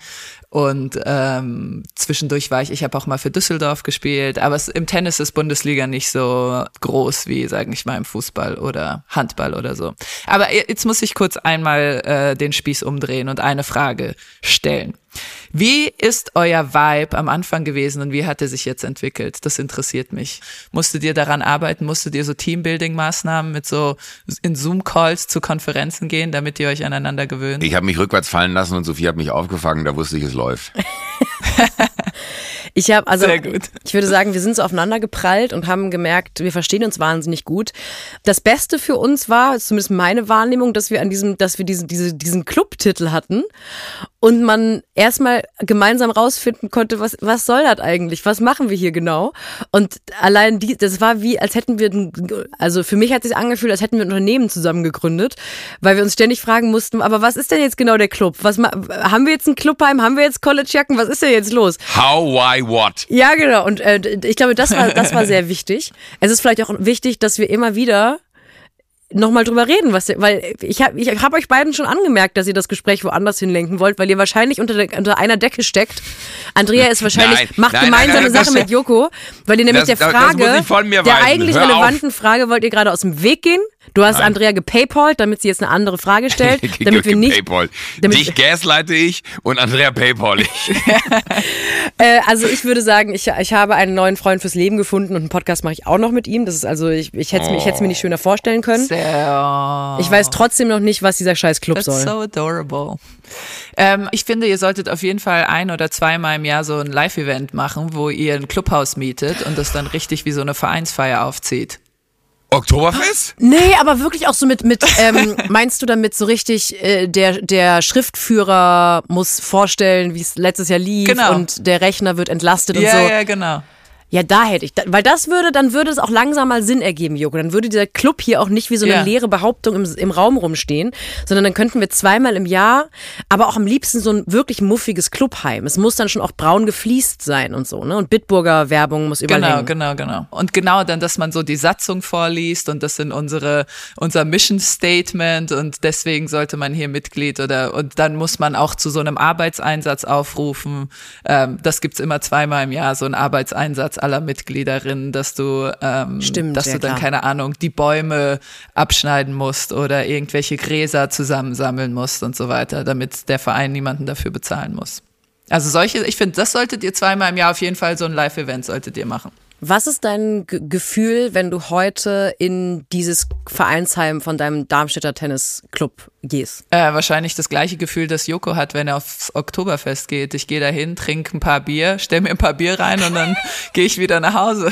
Speaker 4: Und ähm, zwischendurch war ich, ich habe auch mal für Düsseldorf gespielt, aber es, im Tennis ist Bundesliga nicht so groß wie, sage ich mal, im Fußball oder Handball oder so. Aber jetzt muss ich kurz einmal äh, den Spieß umdrehen und eine Frage stellen. Wie ist euer Vibe am Anfang gewesen und wie hat er sich jetzt entwickelt? Das interessiert mich. Musstet ihr daran arbeiten? Musstet ihr so Teambuilding-Maßnahmen mit so in Zoom-Calls zu Konferenzen gehen, damit ihr euch aneinander gewöhnt?
Speaker 2: Ich habe mich rückwärts fallen lassen und Sophie hat mich aufgefangen, da wusste ich, es läuft.
Speaker 1: Ich habe also, ich würde sagen, wir sind so aufeinander geprallt und haben gemerkt, wir verstehen uns wahnsinnig gut. Das Beste für uns war, zumindest meine Wahrnehmung, dass wir an diesem, dass wir diesen, diese, diesen Clubtitel hatten und man erstmal gemeinsam rausfinden konnte, was, was soll das eigentlich? Was machen wir hier genau? Und allein die, das war wie, als hätten wir, also für mich hat es sich angefühlt, als hätten wir ein Unternehmen zusammen gegründet, weil wir uns ständig fragen mussten, aber was ist denn jetzt genau der Club? Was, haben wir jetzt ein Clubheim? Haben wir jetzt Collegejacken? Was ist denn jetzt los?
Speaker 2: How, why, what?
Speaker 1: Ja, genau. Und äh, ich glaube, das war, das war [laughs] sehr wichtig. Es ist vielleicht auch wichtig, dass wir immer wieder nochmal drüber reden, was, weil ich habe ich hab euch beiden schon angemerkt, dass ihr das Gespräch woanders hinlenken wollt, weil ihr wahrscheinlich unter, der, unter einer Decke steckt. Andrea ist wahrscheinlich, nein, macht nein, gemeinsame nein, Sache mit Joko, weil ihr nämlich das, der Frage, der eigentlich relevanten Frage wollt ihr gerade aus dem Weg gehen Du hast Nein. Andrea gepaypalt, damit sie jetzt eine andere Frage stellt, [laughs] damit wir nicht.
Speaker 2: Damit Dich gasleite ich und Andrea paypal ich. [laughs]
Speaker 1: äh, also ich würde sagen, ich, ich habe einen neuen Freund fürs Leben gefunden und einen Podcast mache ich auch noch mit ihm. Das ist also ich, ich hätte es mir, mir nicht schöner vorstellen können. Sehr. Ich weiß trotzdem noch nicht, was dieser scheiß Club
Speaker 4: That's
Speaker 1: soll.
Speaker 4: So adorable. Ähm, ich finde, ihr solltet auf jeden Fall ein oder zweimal im Jahr so ein Live-Event machen, wo ihr ein Clubhaus mietet und das dann richtig wie so eine Vereinsfeier aufzieht.
Speaker 2: Oktoberfest?
Speaker 1: Nee, aber wirklich auch so mit, mit ähm, [laughs] meinst du damit so richtig, äh, der, der Schriftführer muss vorstellen, wie es letztes Jahr lief genau. und der Rechner wird entlastet
Speaker 4: ja,
Speaker 1: und so.
Speaker 4: Ja, genau.
Speaker 1: Ja, da hätte ich, weil das würde, dann würde es auch langsam mal Sinn ergeben, Joko. Dann würde dieser Club hier auch nicht wie so eine
Speaker 4: Ja.
Speaker 1: leere Behauptung im, im Raum rumstehen, sondern dann könnten wir zweimal im Jahr, aber auch am liebsten so ein wirklich muffiges Clubheim. Es muss dann schon auch braun gefliest sein und so, ne? Und Bitburger Werbung muss überall
Speaker 4: Genau,
Speaker 1: hängen.
Speaker 4: genau, genau. Und genau dann, dass man so die Satzung vorliest und das sind unsere, unser Mission Statement und deswegen sollte man hier Mitglied oder, und dann muss man auch zu so einem Arbeitseinsatz aufrufen. Ähm, das gibt's immer zweimal im Jahr, so ein Arbeitseinsatz aller Mitgliederinnen, dass du, ähm,
Speaker 1: Stimmt,
Speaker 4: dass du dann,
Speaker 1: klar.
Speaker 4: keine Ahnung, die Bäume abschneiden musst oder irgendwelche Gräser zusammensammeln musst und so weiter, damit der Verein niemanden dafür bezahlen muss. Also solche, ich finde, das solltet ihr zweimal im Jahr auf jeden Fall so ein Live-Event solltet ihr machen.
Speaker 1: Was ist dein G Gefühl, wenn du heute in dieses Vereinsheim von deinem Darmstädter Tennisclub gehst?
Speaker 4: Äh, wahrscheinlich das gleiche Gefühl, das Joko hat, wenn er aufs Oktoberfest geht. Ich gehe dahin, trinke ein paar Bier, stell mir ein paar Bier rein und dann [laughs] gehe ich wieder nach Hause.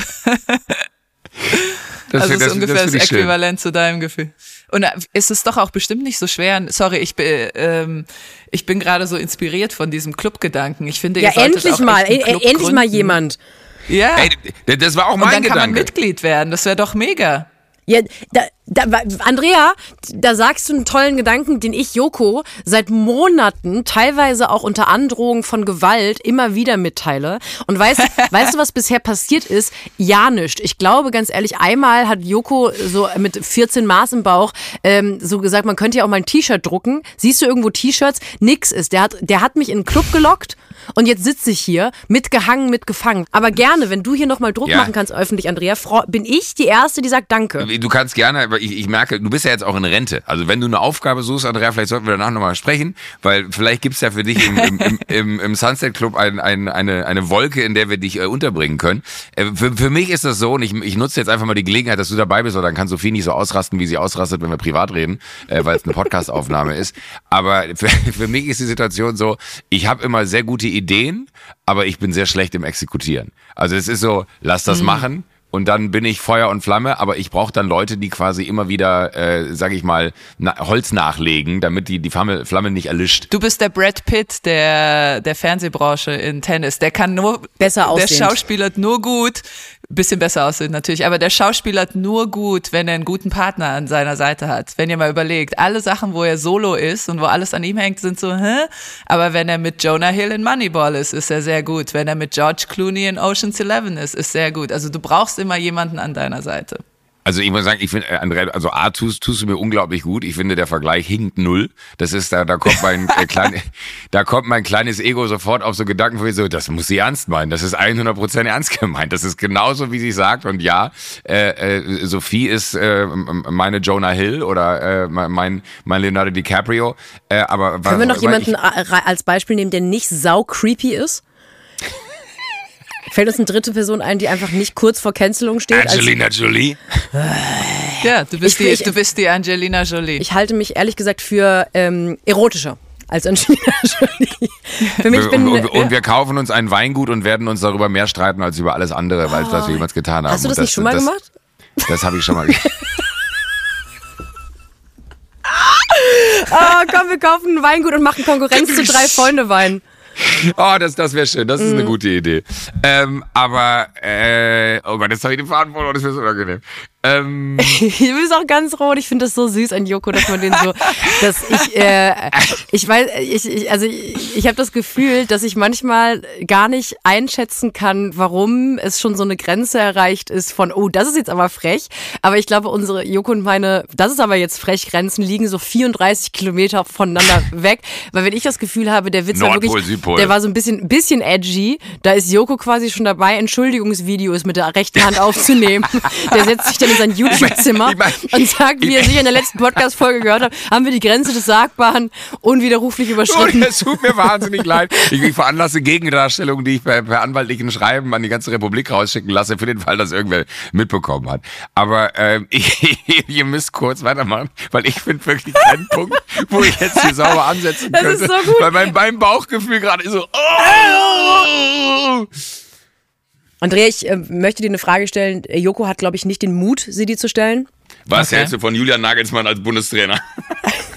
Speaker 2: Das,
Speaker 4: also
Speaker 2: das,
Speaker 4: ist ungefähr das,
Speaker 2: finde ich schön.
Speaker 4: Äquivalent zu deinem Gefühl. Und äh, ist es doch auch bestimmt nicht so schwer. Sorry, ich, bin, ähm, ich bin gerade so inspiriert von diesem Clubgedanken. Ich finde,
Speaker 1: Ja,
Speaker 4: ihr solltet
Speaker 1: endlich
Speaker 4: auch
Speaker 1: mal,
Speaker 4: echt einen
Speaker 1: e-
Speaker 4: Club
Speaker 1: endlich mal
Speaker 4: gründen.
Speaker 1: jemand.
Speaker 4: Ja.
Speaker 2: Ey, das war auch
Speaker 4: und
Speaker 2: mein
Speaker 4: dann kann man
Speaker 2: Gedanke.
Speaker 4: Mitglied werden. Das wäre doch mega.
Speaker 1: Ja, da, da, Andrea, da sagst du einen tollen Gedanken, den ich Joko seit Monaten, teilweise auch unter Androhung von Gewalt, immer wieder mitteile. Und weißt, [laughs] weißt du, was bisher passiert ist? Ja, nicht. Ich glaube, ganz ehrlich, einmal hat Joko so mit 14 Maß im Bauch ähm, so gesagt, man könnte ja auch mal ein T-Shirt drucken. Siehst du irgendwo T-Shirts? Nix ist. Der hat, der hat mich in den Club gelockt. Und jetzt sitze ich hier, mitgehangen, mitgefangen. Aber gerne, wenn du hier nochmal Druck
Speaker 2: Ja.
Speaker 1: machen kannst öffentlich, Andrea, bin ich die Erste, die sagt Danke.
Speaker 2: Du kannst gerne, ich, ich merke, du bist ja jetzt auch in Rente. Also wenn du eine Aufgabe suchst, Andrea, vielleicht sollten wir danach nochmal sprechen, weil vielleicht gibt's ja für dich im, im, im, im, Sunset Club ein, ein, eine, eine Wolke, in der wir dich äh, unterbringen können. Äh, für, für mich ist das so, und ich, ich nutze jetzt einfach mal die Gelegenheit, dass du dabei bist, oder dann kann Sophie nicht so ausrasten, wie sie ausrastet, wenn wir privat reden, äh, weil es eine Podcastaufnahme ist. Aber für, für mich ist die Situation so, ich habe immer sehr gute Ideen, aber ich bin sehr schlecht im Exekutieren. Also es ist so, lass das machen. Und dann bin ich Feuer und Flamme, aber ich brauche dann Leute, die quasi immer wieder, äh, sage ich mal, na, Holz nachlegen, damit die, die Flamme, Flamme nicht erlischt.
Speaker 4: Du bist der Brad Pitt der, der Fernsehbranche in Tennis. Der kann nur
Speaker 1: Besser
Speaker 4: Der
Speaker 1: aussehend.
Speaker 4: schauspielert nur gut, bisschen besser aussehen natürlich, aber der schauspielert nur gut, wenn er einen guten Partner an seiner Seite hat. Wenn ihr mal überlegt, alle Sachen, wo er solo ist und wo alles an ihm hängt, sind so, hä? Aber wenn er mit Jonah Hill in Moneyball ist, ist er sehr gut. Wenn er mit George Clooney in Ocean's Eleven ist, ist sehr gut. Also du brauchst immer jemanden an deiner Seite.
Speaker 2: Also ich muss sagen, ich finde, äh, Andrea, also A, tust, tust du mir unglaublich gut. Ich finde, der Vergleich hinkt null. Das ist, da, da kommt mein äh, klein, [laughs] da kommt mein kleines Ego sofort auf so Gedanken von mir so, das muss sie ernst meinen. Das ist 100% ernst gemeint. Das ist genauso, wie sie sagt. Und ja, äh, äh, Sophie ist äh, meine Jonah Hill oder äh, mein, mein Leonardo DiCaprio. Äh, aber
Speaker 1: Können wir noch jemanden
Speaker 2: ich-
Speaker 1: als Beispiel nehmen, der nicht sau creepy ist? Fällt uns eine dritte Person ein, die einfach nicht kurz vor Cancelung steht? Als,
Speaker 2: Angelina Jolie.
Speaker 4: Ja, du bist,
Speaker 1: Ich-
Speaker 4: die,
Speaker 1: ich-
Speaker 4: du bist die Angelina Jolie.
Speaker 1: ich halte mich ehrlich gesagt für ähm, erotischer als Angelina [laughs] Jolie. Für mich bin
Speaker 2: und, und, und
Speaker 1: ja.
Speaker 2: wir kaufen uns ein Weingut und werden uns darüber mehr streiten als über alles andere, weil das wir jemals getan haben.
Speaker 1: Hast du das
Speaker 2: Und
Speaker 1: nicht schon mal
Speaker 2: das,
Speaker 1: gemacht?
Speaker 2: Das habe ich schon mal. [laughs]
Speaker 1: Oh, komm, wir kaufen ein Weingut und machen Konkurrenz zu drei Freunde Wein. [laughs]
Speaker 2: Oh, das, das wäre schön. Das ist
Speaker 1: Mhm.
Speaker 2: eine gute Idee. Ähm, aber, äh, oh Gott, jetzt habe ich den Faden verloren. Das wird so unangenehm. Ähm, [laughs]
Speaker 1: Du bist auch ganz rot. Ich finde das so süß an Joko, dass man den so, [laughs] dass ich, äh, ich weiß, ich, ich also ich, ich habe das Gefühl, dass ich manchmal gar nicht einschätzen kann, warum es schon so eine Grenze erreicht ist von, oh, das ist jetzt aber frech. Aber ich glaube, unsere Joko und meine, das ist aber jetzt frech, Grenzen liegen so 34 Kilometer voneinander [laughs] weg. Weil wenn ich das Gefühl habe, der Witz war
Speaker 2: Nordpol,
Speaker 1: wirklich,
Speaker 2: Südpol.
Speaker 1: der war so ein bisschen, bisschen edgy, da ist Joko quasi schon dabei, Entschuldigungsvideos mit der rechten Hand aufzunehmen. Der setzt sich dann in sein YouTube-Zimmer
Speaker 2: Ich mein-
Speaker 1: und sagt, wie er sicher in der letzten Podcast-Folge gehört hat, haben wir die Grenze des Sagbaren unwiderruflich
Speaker 2: oh,
Speaker 1: überschritten.
Speaker 2: es tut mir wahnsinnig leid. Ich, ich veranlasse Gegendarstellungen, die ich per, per anwaltlichen Schreiben an die ganze Republik rausschicken lasse, für den Fall, dass irgendwer mitbekommen hat. Aber ähm, [laughs] ich, ihr müsst kurz weitermachen, weil ich finde wirklich keinen Punkt, wo ich jetzt hier sauber ansetzen
Speaker 1: Das
Speaker 2: könnte.
Speaker 1: ist so gut.
Speaker 2: Weil mein, mein Bauchgefühl gerade ist so. Oh,
Speaker 1: Andrea, ich äh, möchte dir eine Frage stellen. Joko hat, glaube ich, nicht den Mut, sie dir zu stellen.
Speaker 2: Was
Speaker 4: Okay.
Speaker 2: hältst du von Julian Nagelsmann als Bundestrainer? [laughs]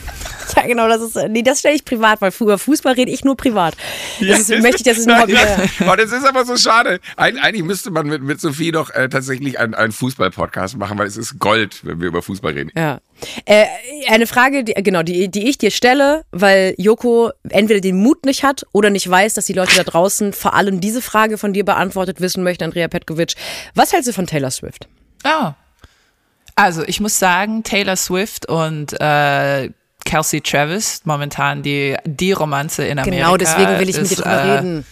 Speaker 2: [laughs]
Speaker 1: Ja, genau, das ist, nee, das stelle ich privat, weil über Fußball rede ich nur privat. Das ist, möchte ich, dass es nur
Speaker 2: ja. Oh, das ist aber so schade. Eig eigentlich müsste man mit, mit Sophie doch äh, tatsächlich einen, einen Fußball-Podcast machen, weil es ist Gold, wenn wir über Fußball reden.
Speaker 1: Ja. Äh, eine Frage, die, genau, die, die ich dir stelle, weil Joko entweder den Mut nicht hat oder nicht weiß, dass die Leute da draußen vor allem diese Frage von dir beantwortet wissen möchten, Andrea Petkovic. Was hältst du von Taylor Swift?
Speaker 4: Ah. Also, ich muss sagen, Taylor Swift und äh, Kelsey Travis, momentan die, die Romanze in Amerika.
Speaker 1: Genau, deswegen will ich ist, mit dir drüber äh, reden.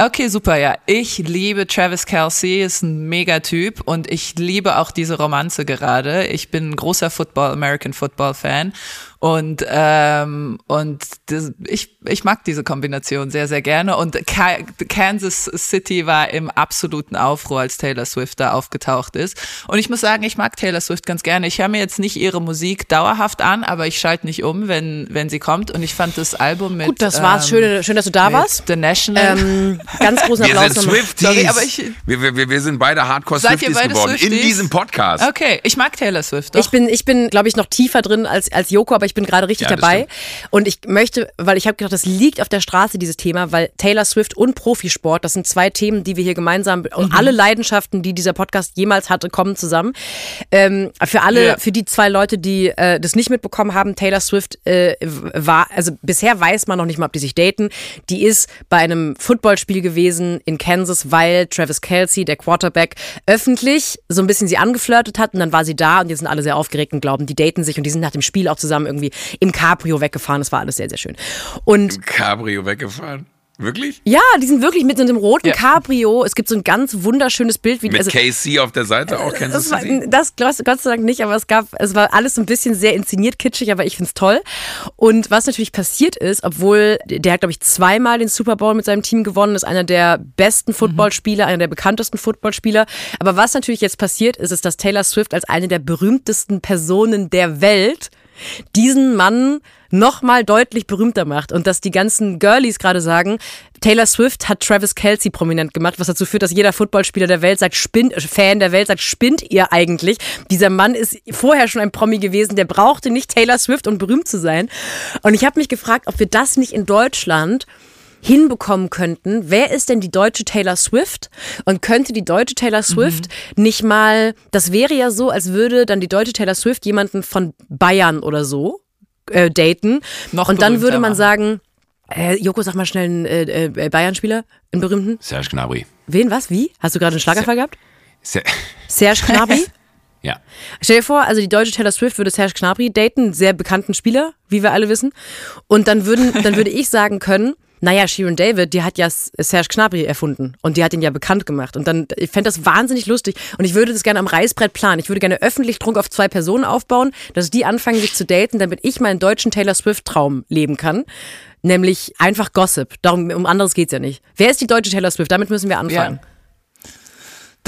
Speaker 4: Okay, super, ja. Ich liebe Travis Kelsey, ist ein Megatyp und ich liebe auch diese Romanze gerade. Ich bin ein großer Football, American Football Fan und, ähm, und das, ich, ich mag diese Kombination sehr, sehr gerne. Und Ka Kansas City war im absoluten Aufruhr, als Taylor Swift da aufgetaucht ist. Und ich muss sagen, ich mag Taylor Swift ganz gerne. Ich höre mir jetzt nicht ihre Musik dauerhaft an, aber ich schalte nicht um, wenn, wenn sie kommt. Und ich fand das Album mit.
Speaker 1: Gut, das war's. Ähm, schön, schön, dass du da warst.
Speaker 4: The National.
Speaker 1: Ähm, ganz großen Applaus.
Speaker 2: Wir sind Swifties. Sorry, aber ich, wir, wir, wir sind beide Hardcore Swifties geworden. Swifties? In diesem Podcast.
Speaker 4: Okay, ich mag Taylor Swift. Doch.
Speaker 1: Ich bin, ich bin, glaube ich, noch tiefer drin als, als Joko, aber ich bin gerade richtig ja, dabei. Und ich möchte, weil ich habe gedacht, das liegt auf der Straße, dieses Thema, weil Taylor Swift und Profisport, das sind zwei Themen, die wir hier gemeinsam, mhm. und alle Leidenschaften, die dieser Podcast jemals hatte, kommen zusammen. Ähm, für alle, ja. für die zwei Leute, die äh, das nicht mitbekommen haben, Taylor Swift äh, war, also bisher weiß man noch nicht mal, ob die sich daten. Die ist bei einem Footballspiel gewesen in Kansas, weil Travis Kelsey, der Quarterback, öffentlich so ein bisschen sie angeflirtet hat und dann war sie da und jetzt sind alle sehr aufgeregt und glauben, die daten sich und die sind nach dem Spiel auch zusammen irgendwie im Cabrio weggefahren. Das war alles sehr, sehr schön. Und
Speaker 2: Im Cabrio weggefahren? Wirklich?
Speaker 1: Ja, die sind wirklich mit so einem roten ja. Cabrio. Es gibt so ein ganz wunderschönes Bild. Wie,
Speaker 2: mit also, KC auf der Seite auch, kennst
Speaker 1: das, war, das Gott sei Dank nicht, aber es gab, es war alles so ein bisschen sehr inszeniert, kitschig, aber ich find's toll. Und was natürlich passiert ist, obwohl der hat, glaube ich, zweimal den Super Bowl mit seinem Team gewonnen, ist einer der besten Footballspieler, mhm. einer der bekanntesten Footballspieler. Aber was natürlich jetzt passiert ist, ist, dass Taylor Swift als eine der berühmtesten Personen der Welt diesen Mann noch mal deutlich berühmter macht und dass die ganzen Girlies gerade sagen, Taylor Swift hat Travis Kelsey prominent gemacht, was dazu führt, dass jeder Footballspieler der Welt sagt, spinnt, Fan der Welt sagt, spinnt ihr eigentlich? Dieser Mann ist vorher schon ein Promi gewesen, der brauchte nicht Taylor Swift, um berühmt zu sein. Und ich habe mich gefragt, ob wir das nicht in Deutschland hinbekommen könnten, wer ist denn die deutsche Taylor Swift? Und könnte die deutsche Taylor Swift mhm. nicht mal, das wäre ja so, als würde dann die deutsche Taylor Swift jemanden von Bayern oder so äh, daten. Noch und dann würde man sagen, äh, Joko, sag mal schnell einen äh, äh, Bayern-Spieler, einen berühmten.
Speaker 2: Serge Gnabry.
Speaker 1: Wen, was, wie? Hast du gerade einen Schlaganfall
Speaker 2: Ser
Speaker 1: gehabt?
Speaker 2: Ser
Speaker 1: Serge Gnabry? [laughs]
Speaker 2: ja.
Speaker 1: Stell dir vor, also die deutsche Taylor Swift würde Serge Gnabry daten, sehr bekannten Spieler, wie wir alle wissen. Und dann würden, dann würde ich sagen können, naja, Sharon David, die hat ja Serge Gnabry erfunden und die hat ihn ja bekannt gemacht. Und dann, ich fände das wahnsinnig lustig und ich würde das gerne am Reißbrett planen. Ich würde gerne öffentlich Druck auf zwei Personen aufbauen, dass die anfangen, sich zu daten, damit ich meinen deutschen Taylor Swift-Traum leben kann. Nämlich einfach Gossip. Darum, um anderes geht's ja nicht. Wer ist die deutsche Taylor Swift? Damit müssen wir anfangen. Ja.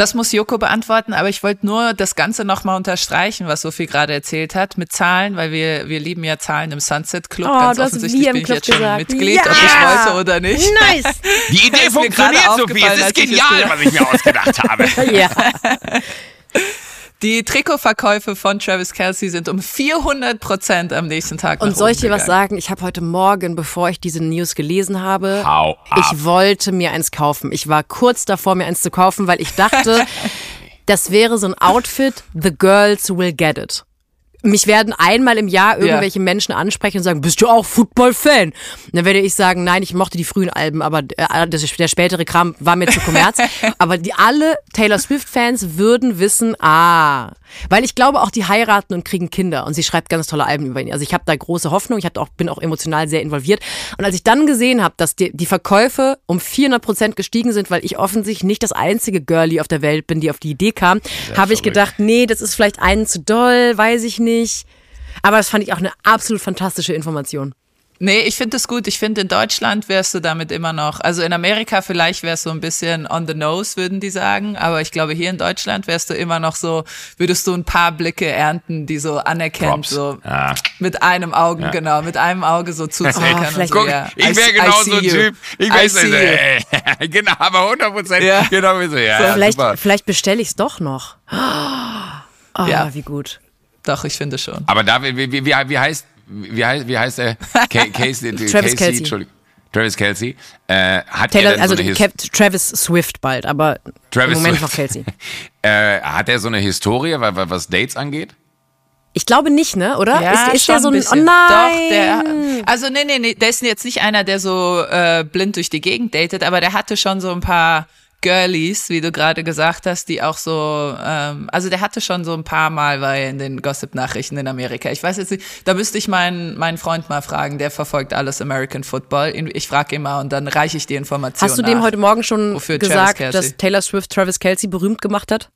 Speaker 4: Das muss Joko beantworten, aber ich wollte nur das Ganze nochmal unterstreichen, was Sophie gerade erzählt hat, mit Zahlen, weil wir, wir lieben ja Zahlen im Sunset Club.
Speaker 1: Oh, Ganz offensichtlich bin ich jetzt schon
Speaker 4: Mitglied, ja. ob ich wollte oder nicht.
Speaker 1: Nice.
Speaker 2: Die Idee [laughs] funktioniert, Sophie. Es ist genial, was ich mir ausgedacht habe.
Speaker 1: ja. [laughs]
Speaker 4: Die Trikotverkäufe von Travis Kelsey sind um 400 Prozent am nächsten Tag.
Speaker 1: Und soll ich dir was sagen? Ich habe heute Morgen, bevor ich diese News gelesen habe,
Speaker 2: Hau
Speaker 1: ich wollte mir eins kaufen. Ich war kurz davor, mir eins zu kaufen, weil ich dachte, [laughs] das wäre so ein Outfit, the girls will get it mich werden einmal im Jahr irgendwelche ja. Menschen ansprechen und sagen, bist du auch Football-Fan? Dann werde ich sagen, nein, ich mochte die frühen Alben, aber äh, der spätere Kram war mir zu kommerz. [laughs] aber die alle Taylor Swift-Fans würden wissen, ah, weil ich glaube auch, die heiraten und kriegen Kinder und sie schreibt ganz tolle Alben über ihn. Also ich habe da große Hoffnung, ich hab auch, bin auch emotional sehr involviert. Und als ich dann gesehen habe, dass die, die Verkäufe um 400 Prozent gestiegen sind, weil ich offensichtlich nicht das einzige Girlie auf der Welt bin, die auf die Idee kam, habe ich gedacht, nee, das ist vielleicht einen zu doll, weiß ich nicht. Aber das fand ich auch eine absolut fantastische Information.
Speaker 4: Nee, ich finde das gut. Ich finde, in Deutschland wärst du damit immer noch, also in Amerika vielleicht wärst du ein bisschen on the nose, würden die sagen, aber ich glaube, hier in Deutschland wärst du immer noch so, würdest du ein paar Blicke ernten, die so anerkennt, so
Speaker 2: ja.
Speaker 4: mit einem Augen, ja. genau, mit einem Auge so zuzunicken.
Speaker 2: Oh, Guck, ja, ich wäre genau so ein Typ. Ich weiß nicht, äh, [laughs] genau, aber 100 Prozent, ja. genau wie so, ja.
Speaker 1: So, vielleicht, vielleicht bestelle ich es doch noch. [gasps] Oh, ja. wie gut.
Speaker 4: Doch, ich finde schon.
Speaker 2: Aber da, wie, wie, wie heißt wie heißt, wie heißt er? [laughs] Casey,
Speaker 1: Travis
Speaker 2: Casey,
Speaker 1: Kelce.
Speaker 2: Entschuldigung. Travis Kelsey. Äh, hat
Speaker 1: Taylor,
Speaker 2: er denn
Speaker 1: also
Speaker 2: so eine His-
Speaker 1: Travis Swift bald, aber
Speaker 2: Travis
Speaker 1: im Moment
Speaker 2: Swift.
Speaker 1: noch Kelsey. [laughs]
Speaker 2: äh, hat er so eine Historie, wa- wa- was Dates angeht?
Speaker 1: Ich glaube nicht, ne? Oder?
Speaker 4: Ja,
Speaker 1: ist ist
Speaker 4: schon
Speaker 1: der so ein,
Speaker 4: ein
Speaker 1: oh
Speaker 4: bisschen.
Speaker 1: nein.
Speaker 4: Doch, der, also nee, nee, nee, der ist jetzt nicht einer, der so äh, blind durch die Gegend datet, aber der hatte schon so ein paar Girlies, wie du gerade gesagt hast, die auch so, ähm, also der hatte schon so ein paar Mal war er in den Gossip-Nachrichten in Amerika. Ich weiß jetzt nicht, da müsste ich meinen, meinen Freund mal fragen, der verfolgt alles American Football. Ich frage ihn mal und dann reiche ich die Informationen
Speaker 1: Hast du dem
Speaker 4: nach.
Speaker 1: heute Morgen schon gesagt, dass Taylor Swift Travis Kelsey berühmt gemacht hat?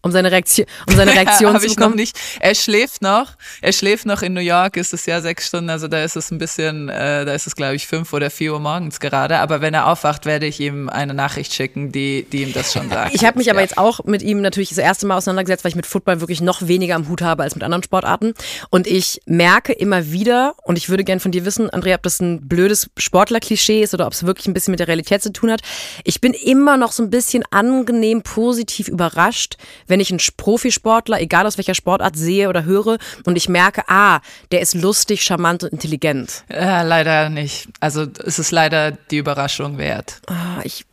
Speaker 1: Um seine Reaktion, um seine [laughs] Reaktion
Speaker 4: Hab
Speaker 1: zu
Speaker 4: ich noch
Speaker 1: bekommen?
Speaker 4: nicht. Er schläft noch. Er schläft noch in New York. Ist es ja sechs Stunden. Also da ist es ein bisschen, äh, da ist es glaube ich fünf oder vier Uhr morgens gerade. Aber wenn er aufwacht, werde ich ihm eine Nachricht schicken, die, die ihm das schon [laughs] sagt.
Speaker 1: Ich habe mich aber
Speaker 4: Ja.
Speaker 1: jetzt auch mit ihm natürlich das erste Mal auseinandergesetzt, weil ich mit Football wirklich noch weniger am Hut habe als mit anderen Sportarten. Und ich merke immer wieder, und ich würde gern von dir wissen, Andrea, ob das ein blödes Sportler-Klischee ist oder ob es wirklich ein bisschen mit der Realität zu tun hat. Ich bin immer noch so ein bisschen angenehm positiv überrascht, wenn ich einen Profisportler, egal aus welcher Sportart, sehe oder höre und ich merke, ah, der ist lustig, charmant und intelligent.
Speaker 4: Ja, leider nicht. Also es ist leider die Überraschung wert.
Speaker 1: Ah, ich,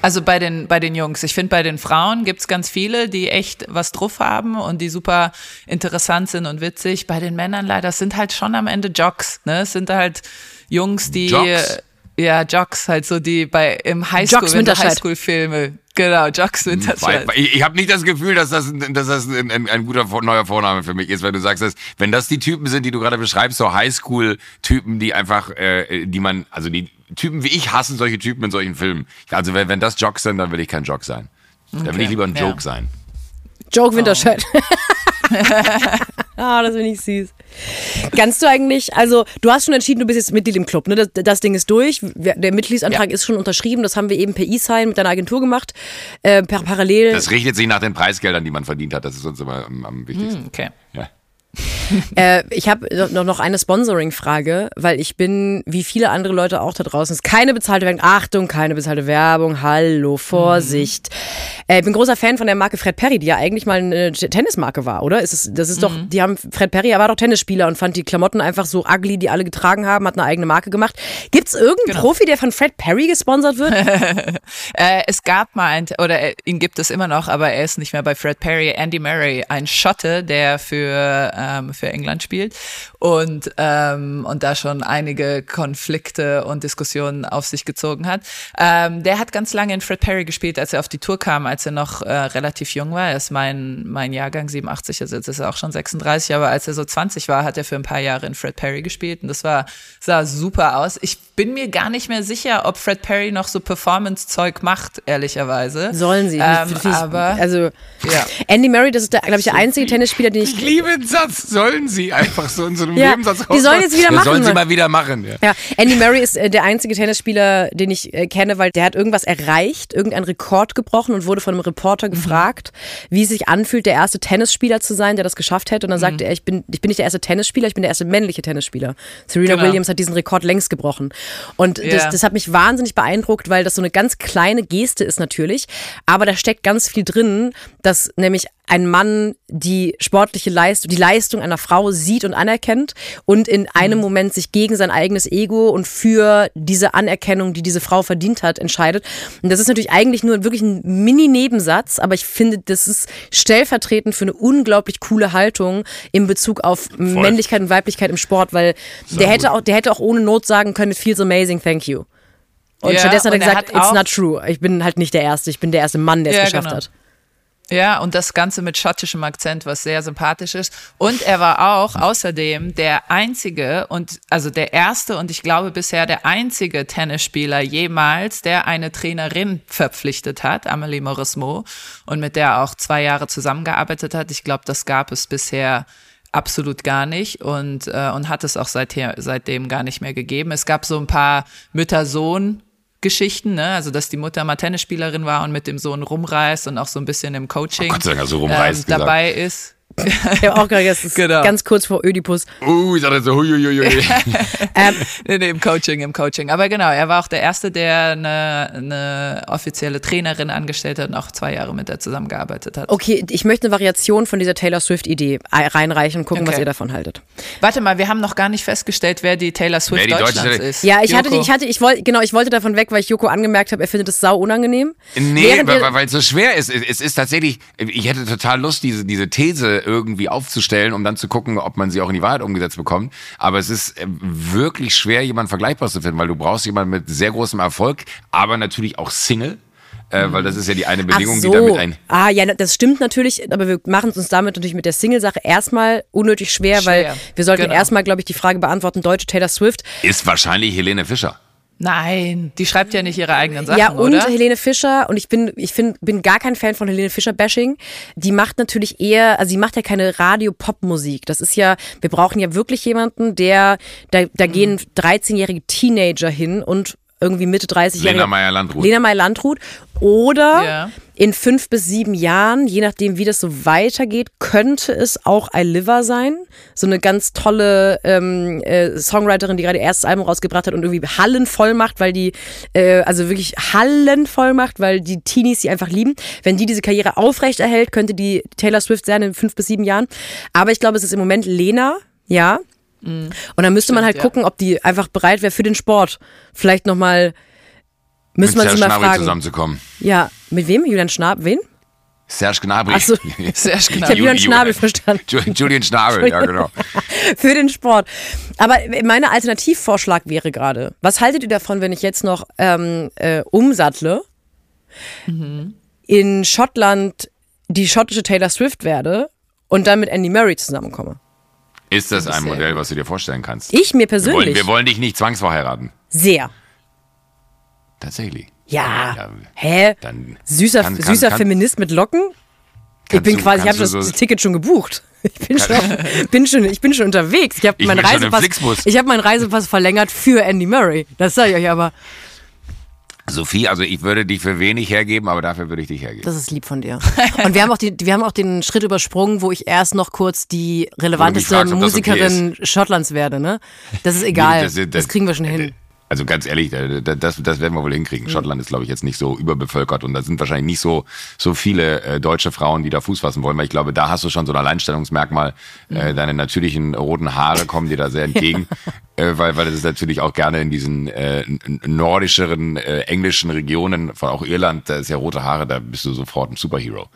Speaker 4: Also bei den, bei den Jungs. Ich finde, bei den Frauen gibt's ganz viele, die echt was drauf haben und die super interessant sind und witzig. Bei den Männern leider, es sind halt schon am Ende Jocks. Ne? Es sind halt Jungs, die
Speaker 2: Jocks?
Speaker 4: ja Jocks halt so die bei im Highschool,
Speaker 1: Jocks
Speaker 4: wenn du. Highschool-Filme. Genau, Jocks Winterscheid.
Speaker 2: Weil- Ich, ich habe nicht das Gefühl, dass das, ein- dass das ein, ein, ein guter neuer Vorname für mich ist, wenn du sagst, dass, wenn das die Typen sind, die du gerade beschreibst, so Highschool-Typen, die einfach, äh, die man, also die Typen wie ich hassen solche Typen in solchen Filmen. Also wenn, wenn das Jocks sind, dann will ich kein Jock sein. Dann will
Speaker 4: Okay,
Speaker 2: ich lieber ein
Speaker 4: ja.
Speaker 2: Joke sein.
Speaker 1: Joke Wintershirt. [laughs] [laughs] Ah, das finde ich süß. Kannst du eigentlich, also du hast schon entschieden, du bist jetzt Mitglied im Club, ne? Das, das Ding ist durch. Der Mitgliedsantrag ist schon unterschrieben. Das haben wir eben per E-Sign mit deiner Agentur gemacht. Äh, per parallel.
Speaker 2: Das richtet sich nach den Preisgeldern, die man verdient hat. Das ist uns immer am, am wichtigsten.
Speaker 4: Okay.
Speaker 2: Ja. [laughs]
Speaker 1: Äh, ich habe noch, noch eine Sponsoring-Frage, weil ich bin, wie viele andere Leute auch da draußen, es ist keine bezahlte Werbung. Achtung, keine bezahlte Werbung. Hallo, Vorsicht. Äh, ich bin großer Fan von der Marke Fred Perry, die ja eigentlich mal eine Tennismarke war, oder? Ist es, das ist doch, die haben, Fred Perry, er war doch Tennisspieler und fand die Klamotten einfach so ugly, die alle getragen haben, hat eine eigene Marke gemacht. Gibt's irgendeinen Profi, der von Fred Perry gesponsert wird? [laughs]
Speaker 4: Äh, es gab mal ein, oder äh, ihn gibt es immer noch, aber er ist nicht mehr bei Fred Perry. Andy Murray, ein Schotte, der für, ähm, für England spielt und, ähm, und da schon einige Konflikte und Diskussionen auf sich gezogen hat. Ähm, der hat ganz lange in Fred Perry gespielt, als er auf die Tour kam, als er noch äh, relativ jung war. Er ist mein, mein Jahrgang 87, also jetzt ist er auch schon 36, aber als er so 20 war, hat er für ein paar Jahre in Fred Perry gespielt und das war, sah super aus. Ich bin mir gar nicht mehr sicher, ob Fred Perry noch so Performance-Zeug macht, ehrlicherweise.
Speaker 1: Sollen sie.
Speaker 4: Ähm,
Speaker 1: ich-
Speaker 4: aber
Speaker 1: also,
Speaker 4: Ja.
Speaker 1: Andy Murray, das ist, glaube ich, der einzige Tennisspieler, den ich
Speaker 2: Ich liebe den Satz. Sollen sie einfach so in so einem
Speaker 1: Ja,
Speaker 2: Nebensatz
Speaker 1: die sollen jetzt wieder
Speaker 2: Ja,
Speaker 1: machen,
Speaker 2: Sollen sie mal wieder machen. Ja.
Speaker 1: Ja, Andy Murray ist äh, der einzige Tennisspieler, den ich äh, kenne, weil der hat irgendwas erreicht, irgendeinen Rekord gebrochen und wurde von einem Reporter gefragt, wie es sich anfühlt, der erste Tennisspieler zu sein, der das geschafft hätte. Und dann sagte er, ich bin, ich bin nicht der erste Tennisspieler, ich bin der erste männliche Tennisspieler. Serena
Speaker 4: Genau.
Speaker 1: Williams hat diesen Rekord längst gebrochen. Und das,
Speaker 4: Ja.
Speaker 1: das hat mich wahnsinnig beeindruckt, weil das so eine ganz kleine Geste ist natürlich, aber da steckt ganz viel drin, dass nämlich ein Mann die sportliche Leistung, die Leistung einer Frau sieht und anerkennt und in einem Moment sich gegen sein eigenes Ego und für diese Anerkennung, die diese Frau verdient hat, entscheidet. Und das ist natürlich eigentlich nur wirklich ein Mini-Nebensatz, aber ich finde, das ist stellvertretend für eine unglaublich coole Haltung in Bezug auf Männlichkeit und Weiblichkeit im Sport, weil der hätte auch, der hätte auch ohne Not sagen können, it feels amazing, thank you. Und
Speaker 4: Ja,
Speaker 1: stattdessen hat er gesagt, it's not true. Ich bin halt nicht der Erste, ich bin der erste Mann, der es
Speaker 4: Ja,
Speaker 1: geschafft
Speaker 4: genau.
Speaker 1: hat.
Speaker 4: Ja, und das Ganze mit schottischem Akzent, was sehr sympathisch ist. Und er war auch außerdem der einzige und also der erste und ich glaube bisher der einzige Tennisspieler jemals, der eine Trainerin verpflichtet hat, Amelie Morismo, und mit der auch zwei Jahre zusammengearbeitet hat. Ich glaube, das gab es bisher absolut gar nicht und, äh, und hat es auch seither, seitdem gar nicht mehr gegeben. Es gab so ein paar Mütter-Sohn- Geschichten, ne? also dass die Mutter mal Tennisspielerin war und mit dem Sohn rumreist und auch so ein bisschen im Coaching
Speaker 2: Gott sei Dank du rumreist
Speaker 4: ähm, dabei ist.
Speaker 1: Ich habe auch gerade ist
Speaker 4: Genau.
Speaker 1: ganz kurz vor Ödipus.
Speaker 2: Uh, ich dachte so, huiuiuiui. [laughs]
Speaker 1: Ähm,
Speaker 4: Nee, nee, im Coaching, im Coaching. Aber genau, er war auch der Erste, der eine, eine offizielle Trainerin angestellt hat und auch zwei Jahre mit der zusammengearbeitet hat.
Speaker 1: okay, ich möchte eine Variation von dieser Taylor Swift-Idee reinreichen und gucken, was
Speaker 4: Okay.
Speaker 1: ihr davon haltet.
Speaker 4: Warte mal, wir haben noch gar nicht festgestellt, wer die Taylor Swift
Speaker 2: die
Speaker 4: Deutschlands
Speaker 2: Taylor-
Speaker 4: ist.
Speaker 1: Ja, ich hatte,
Speaker 4: Joko.
Speaker 1: ich hatte, ich wollte, genau, ich wollte davon weg, weil ich Joko angemerkt habe, er findet es sau unangenehm.
Speaker 2: Nee,
Speaker 1: Während
Speaker 2: weil es so schwer ist. Es es ist tatsächlich, ich hätte total Lust, diese, diese These irgendwie aufzustellen, um dann zu gucken, ob man sie auch in die Wahrheit umgesetzt bekommt. Aber es ist äh, wirklich schwer, jemanden vergleichbar zu finden, weil du brauchst jemanden mit sehr großem Erfolg, aber natürlich auch Single. Äh, weil das ist ja die eine Bedingung,
Speaker 1: Ach so.
Speaker 2: die damit ein.
Speaker 1: Ah, ja, das stimmt natürlich, aber wir machen es uns damit natürlich mit der Single-Sache erstmal unnötig schwer, weil
Speaker 4: Schwer.
Speaker 1: wir sollten
Speaker 4: Genau.
Speaker 1: erstmal, glaube ich, die Frage beantworten, deutsche Taylor Swift.
Speaker 2: Ist wahrscheinlich Helene Fischer.
Speaker 4: Nein, die schreibt ja nicht ihre eigenen Sachen,
Speaker 1: ja, und
Speaker 4: oder?
Speaker 1: Helene Fischer, und ich bin, ich find, bin gar kein Fan von Helene Fischer-Bashing. Die macht natürlich eher, also sie macht ja keine Radio-Pop-Musik. Das ist ja, wir brauchen ja wirklich jemanden, der, da, da
Speaker 4: Mhm.
Speaker 1: gehen 13-jährige Teenager hin und irgendwie Mitte 30-jährige.
Speaker 2: Lena Meyer-Landrut.
Speaker 1: Lena Meyer-Landrut. Oder
Speaker 4: Ja.
Speaker 1: in fünf bis sieben Jahren, je nachdem, wie das so weitergeht, könnte es auch I Liver sein. So eine ganz tolle ähm, äh, Songwriterin, die gerade ihr erstes Album rausgebracht hat und irgendwie Hallen voll macht, weil die, äh, also wirklich Hallen voll macht, weil die Teenies sie einfach lieben. Wenn die diese Karriere aufrechterhält, könnte die Taylor Swift sein in fünf bis sieben Jahren. Aber ich glaube, es ist im Moment Lena, ja. Und dann müsste man halt
Speaker 4: ja.
Speaker 1: gucken, ob die einfach bereit wäre für den Sport. Vielleicht nochmal, man
Speaker 2: Serge
Speaker 1: sie mal
Speaker 2: Gnabry
Speaker 1: fragen.
Speaker 2: zusammenzukommen.
Speaker 1: Ja, mit wem? Julian Schnabel? Wen?
Speaker 2: Serge Gnabry.
Speaker 1: Ach so. [laughs]
Speaker 4: Sehr
Speaker 1: Ich
Speaker 4: genau.
Speaker 1: habe Julian
Speaker 2: Ju-
Speaker 1: Schnabel verstanden.
Speaker 2: Ju- Julian Schnabel, ja genau. [laughs]
Speaker 1: Für den Sport. Aber mein Alternativvorschlag wäre gerade, was haltet ihr davon, wenn ich jetzt noch ähm, äh, umsattle, in Schottland die schottische Taylor Swift werde und dann mit Andy Murray zusammenkomme?
Speaker 2: Ist das ein Modell, was du dir vorstellen kannst?
Speaker 1: Ich mir
Speaker 2: wir, wollen,
Speaker 1: persönlich
Speaker 2: wir wollen dich nicht zwangsverheiraten.
Speaker 1: sehr.
Speaker 2: Tatsächlich.
Speaker 1: Ja.
Speaker 2: Ja,
Speaker 1: Hä?
Speaker 2: dann
Speaker 1: Süßer,
Speaker 2: kann- kann-
Speaker 1: süßer
Speaker 2: kann-
Speaker 1: Feminist mit Locken? Ich bin
Speaker 2: du-
Speaker 1: quasi, ich habe das
Speaker 2: so-
Speaker 1: Ticket schon gebucht. [laughs] Ich bin schon, bin schon, ich bin schon unterwegs. Ich habe meinen Reisepass, ich habe meinen Reisepass verlängert für Andy Murray. Das sage ich euch aber.
Speaker 2: Sophie, also ich würde dich für wenig hergeben, aber dafür würde ich dich hergeben.
Speaker 1: Das ist lieb von dir. [laughs] Und wir haben auch, die, wir haben auch den Schritt übersprungen, wo ich erst noch kurz die relevanteste
Speaker 2: fragst, das okay
Speaker 1: Musikerin Schottlands werde, ne? Das ist egal.
Speaker 2: Nee,
Speaker 1: das, kriegen wir schon hin.
Speaker 2: Also ganz ehrlich, äh, das, das werden wir wohl hinkriegen. Schottland ist, glaube ich, jetzt nicht so überbevölkert und da sind wahrscheinlich nicht so, so viele äh, deutsche Frauen, die da Fuß fassen wollen, weil ich glaube, da hast du schon so ein Alleinstellungsmerkmal. Äh, deine natürlichen roten Haare kommen dir da sehr entgegen, [laughs] äh, weil, weil das ist natürlich auch gerne in diesen äh, nordischeren, äh, englischen Regionen, von auch Irland, da ist ja rote Haare, da bist du sofort ein Superhero.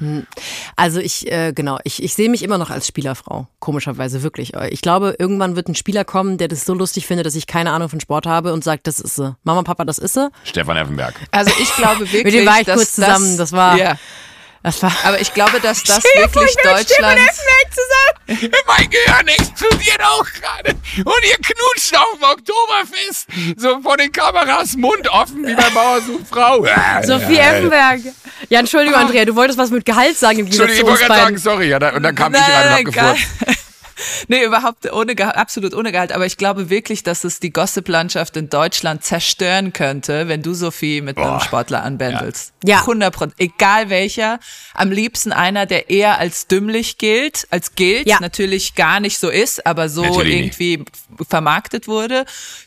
Speaker 1: Also ich, äh, genau, ich, ich sehe mich immer noch als Spielerfrau, komischerweise, wirklich. Ich glaube, irgendwann wird ein Spieler kommen, der das so lustig findet, dass ich keine Ahnung von Sport habe und sagt, das ist sie. Mama, Papa, das ist sie.
Speaker 2: Stefan Effenberg.
Speaker 4: Also ich glaube wirklich, [laughs]
Speaker 1: Mit dem war ich
Speaker 4: dass
Speaker 1: kurz zusammen, das war-
Speaker 4: Ja,
Speaker 1: Das war...
Speaker 4: aber ich glaube, dass das wirklich Deutschland.
Speaker 1: zusammen. [laughs]
Speaker 2: Mein Gehirn explodiert auch gerade. Und ihr knutscht auf dem Oktoberfest. So vor den Kameras, Mund offen wie bei Bauer sucht Frau. [laughs]
Speaker 1: Sophie Effenberg. Ja, Entschuldigung, Andrea, du wolltest was mit Gehalt sagen im Gegensatz
Speaker 2: Entschuldigung, ich wollte gerade sagen, sorry. Ja, da, und dann kam ich rein und hab gefurzt. [laughs]
Speaker 4: Nee, überhaupt ohne Gehalt, absolut ohne Gehalt. Aber ich glaube wirklich, dass es die Gossip-Landschaft in Deutschland zerstören könnte, wenn du Sophie mit einem
Speaker 2: Boah.
Speaker 4: Sportler anbändelst.
Speaker 1: Ja.
Speaker 4: 100 Prozent. Egal welcher. Am liebsten einer, der eher als dümmlich gilt, als gilt,
Speaker 1: Ja.
Speaker 4: natürlich gar nicht so ist, aber so
Speaker 2: Natürlich nicht.
Speaker 4: irgendwie vermarktet wurde.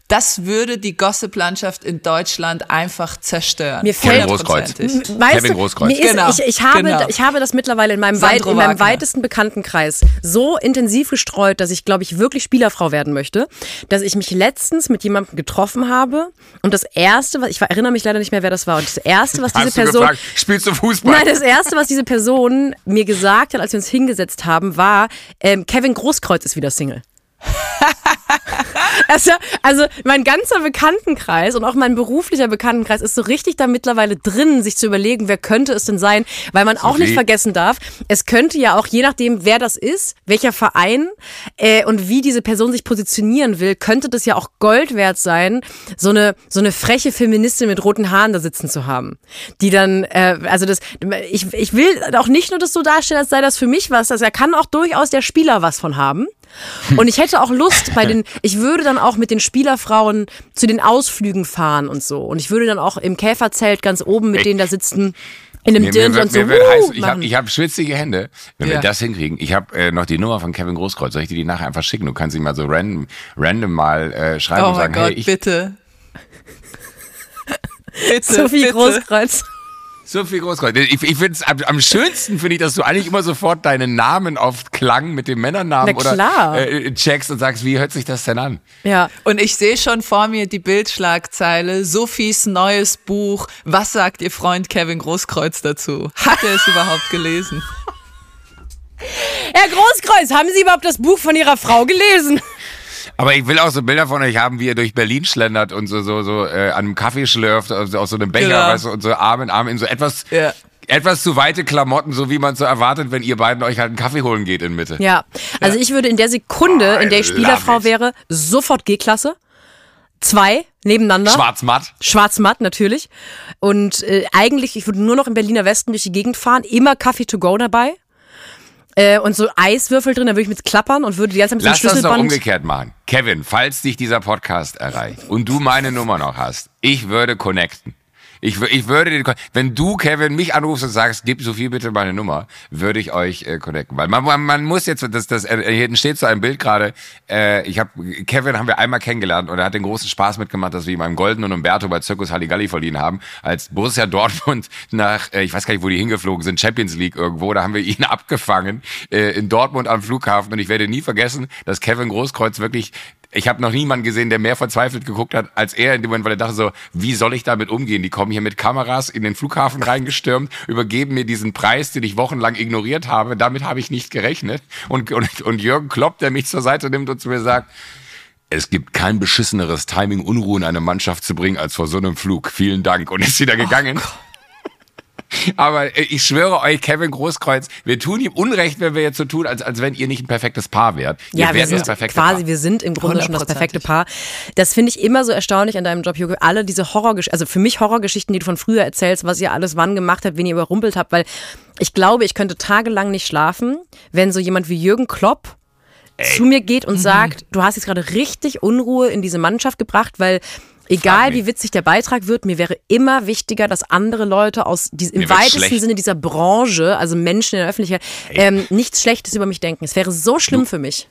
Speaker 4: Das würde die Gossip-Landschaft in Deutschland einfach zerstören.
Speaker 1: Mir fällt-
Speaker 2: Kevin Großkreuz.
Speaker 1: Weißt
Speaker 2: Kevin
Speaker 1: du,
Speaker 2: Großkreuz.
Speaker 1: Mir ist,
Speaker 4: Genau,
Speaker 1: ich, ich, habe,
Speaker 4: genau.
Speaker 1: ich habe das mittlerweile in meinem, weit, in meinem weitesten Bekanntenkreis so intensiv gestreut, dass ich, glaube ich, wirklich Spielerfrau werden möchte, dass ich mich letztens mit jemandem getroffen habe und das Erste, was ich erinnere mich leider nicht mehr, wer das war, und das Erste, was diese
Speaker 2: Hast du
Speaker 1: Person...
Speaker 2: gefragt, spielst du Fußball?
Speaker 1: Nein, das Erste, was diese Person mir gesagt hat, als wir uns hingesetzt haben, war, ähm, Kevin Großkreuz ist wieder Single. [laughs] Also, also mein ganzer Bekanntenkreis und auch mein beruflicher Bekanntenkreis ist so richtig da mittlerweile drin, sich zu überlegen, wer könnte es denn sein, weil man auch
Speaker 2: Sophie.
Speaker 1: nicht vergessen darf, es könnte ja auch je nachdem, wer das ist, welcher Verein äh, und wie diese Person sich positionieren will, könnte das ja auch Gold wert sein, so eine so eine freche Feministin mit roten Haaren da sitzen zu haben, die dann, äh, also das, ich, ich will auch nicht nur das so darstellen, als sei das für mich was, also er kann auch durchaus der Spieler was von haben. Und ich hätte auch Lust bei den, [laughs] ich würde dann auch mit den Spielerfrauen zu den Ausflügen fahren und so. Und ich würde dann auch im Käferzelt ganz oben mit
Speaker 2: Echt?
Speaker 1: denen da sitzen In einem
Speaker 2: Mir,
Speaker 1: Dirndl
Speaker 2: mir,
Speaker 1: und so.
Speaker 2: mir
Speaker 1: wuh,
Speaker 2: heiß, ich habe hab schwitzige Hände. Wenn
Speaker 4: Ja.
Speaker 2: wir das hinkriegen, ich habe äh, noch die Nummer von Kevin Großkreuz. Soll ich dir die nachher einfach schicken? Du kannst ihm mal so random, random mal äh, schreiben
Speaker 4: Oh
Speaker 2: und
Speaker 4: mein
Speaker 2: sagen,
Speaker 4: Gott,
Speaker 2: hey, ich,
Speaker 4: bitte. bitte. [laughs]
Speaker 1: Sophie
Speaker 4: bitte.
Speaker 1: Großkreuz.
Speaker 2: Sophie Großkreuz. Ich, ich finde es am, am schönsten, finde ich, dass du eigentlich immer sofort deinen Namen auf Klang mit dem Männernamen oder äh, checkst und sagst, wie hört sich das denn an?
Speaker 1: Ja.
Speaker 4: Und ich sehe schon vor mir die Bildschlagzeile, Sophies neues Buch. Was sagt ihr Freund Kevin Großkreuz dazu? Hat er es [laughs] überhaupt gelesen?
Speaker 1: Herr Großkreuz, haben Sie überhaupt das Buch von Ihrer Frau gelesen?
Speaker 2: Aber ich will auch so Bilder von euch haben, wie ihr durch Berlin schlendert und so so so äh, an einem Kaffee schlürft, aus, aus so einem Becher,
Speaker 4: Genau.
Speaker 2: weißt du, und so Arm in Arm in so etwas
Speaker 4: Ja.
Speaker 2: etwas zu weite Klamotten, so wie man so erwartet, wenn ihr beiden euch halt einen Kaffee holen geht in Mitte.
Speaker 1: Ja. Also ich würde in der Sekunde,
Speaker 2: Oh,
Speaker 1: in der ich Spielerfrau wäre, sofort G-Klasse. Zwei nebeneinander.
Speaker 2: Schwarz-matt.
Speaker 1: Schwarz-matt natürlich. Und äh, eigentlich, ich würde nur noch im Berliner Westen durch die Gegend fahren, immer Kaffee to go dabei. Äh, und so Eiswürfel drin, da würde ich mit klappern und würde die ganze Zeit mit
Speaker 2: Lass
Speaker 1: so einem
Speaker 2: das doch
Speaker 1: Schlüsselband.
Speaker 2: umgekehrt machen. Kevin, falls dich dieser Podcast erreicht und du meine Nummer noch hast, ich würde connecten. Ich, ich würde den, wenn du, Kevin, mich anrufst und sagst, gib Sophie bitte meine Nummer, würde ich euch äh, connecten. Weil man, man, man muss jetzt, das, das, äh, hier hinten steht so ein Bild gerade, äh, ich habe, Kevin haben wir einmal kennengelernt und er hat den großen Spaß mitgemacht, dass wir ihm einen goldenen Umberto bei Circus Halligalli verliehen haben, als Borussia Dortmund [laughs] nach, äh, ich weiß gar nicht, wo die hingeflogen sind, Champions League irgendwo, da haben wir ihn [laughs] abgefangen äh, in Dortmund am Flughafen. Und ich werde nie vergessen, dass Kevin Großkreuz wirklich ich habe noch niemanden gesehen, der mehr verzweifelt geguckt hat als er in dem Moment, weil er dachte so, wie soll ich damit umgehen? Die kommen hier mit Kameras in den Flughafen [laughs] reingestürmt, übergeben mir diesen Preis, den ich wochenlang ignoriert habe. Damit habe ich nicht gerechnet. Und, und, und Jürgen Klopp, der mich zur Seite nimmt und zu mir sagt, es gibt kein beschisseneres Timing, Unruhe in eine Mannschaft zu bringen, als vor so einem Flug. Vielen Dank. Und ist wieder gegangen. Aber äh, ich schwöre euch, Kevin Großkreuz, wir tun ihm Unrecht, wenn wir jetzt so tun, als, als wenn ihr nicht ein perfektes Paar wärt. Ihr
Speaker 1: Ja, wir
Speaker 2: wärt
Speaker 1: sind
Speaker 2: das perfekte
Speaker 1: quasi,
Speaker 2: Paar.
Speaker 1: wir sind im Grunde schon das perfekte. Paar. Das finde ich immer so erstaunlich an deinem Job, Jürgen. Alle diese Horrorgeschichten, also für mich Horrorgeschichten, die du von früher erzählst, was ihr alles wann gemacht habt, wen ihr überrumpelt habt, weil ich glaube, ich könnte tagelang nicht schlafen, wenn so jemand wie Jürgen Klopp zu mir geht
Speaker 2: Mhm.
Speaker 1: und sagt, du hast jetzt gerade richtig Unruhe in diese Mannschaft gebracht, weil egal wie witzig der Beitrag wird, mir wäre immer wichtiger, dass andere Leute aus dies, im weitesten
Speaker 2: schlecht.
Speaker 1: Sinne dieser Branche, also Menschen in der Öffentlichkeit, ähm, nichts Schlechtes über mich denken. Es wäre so schlimm für mich.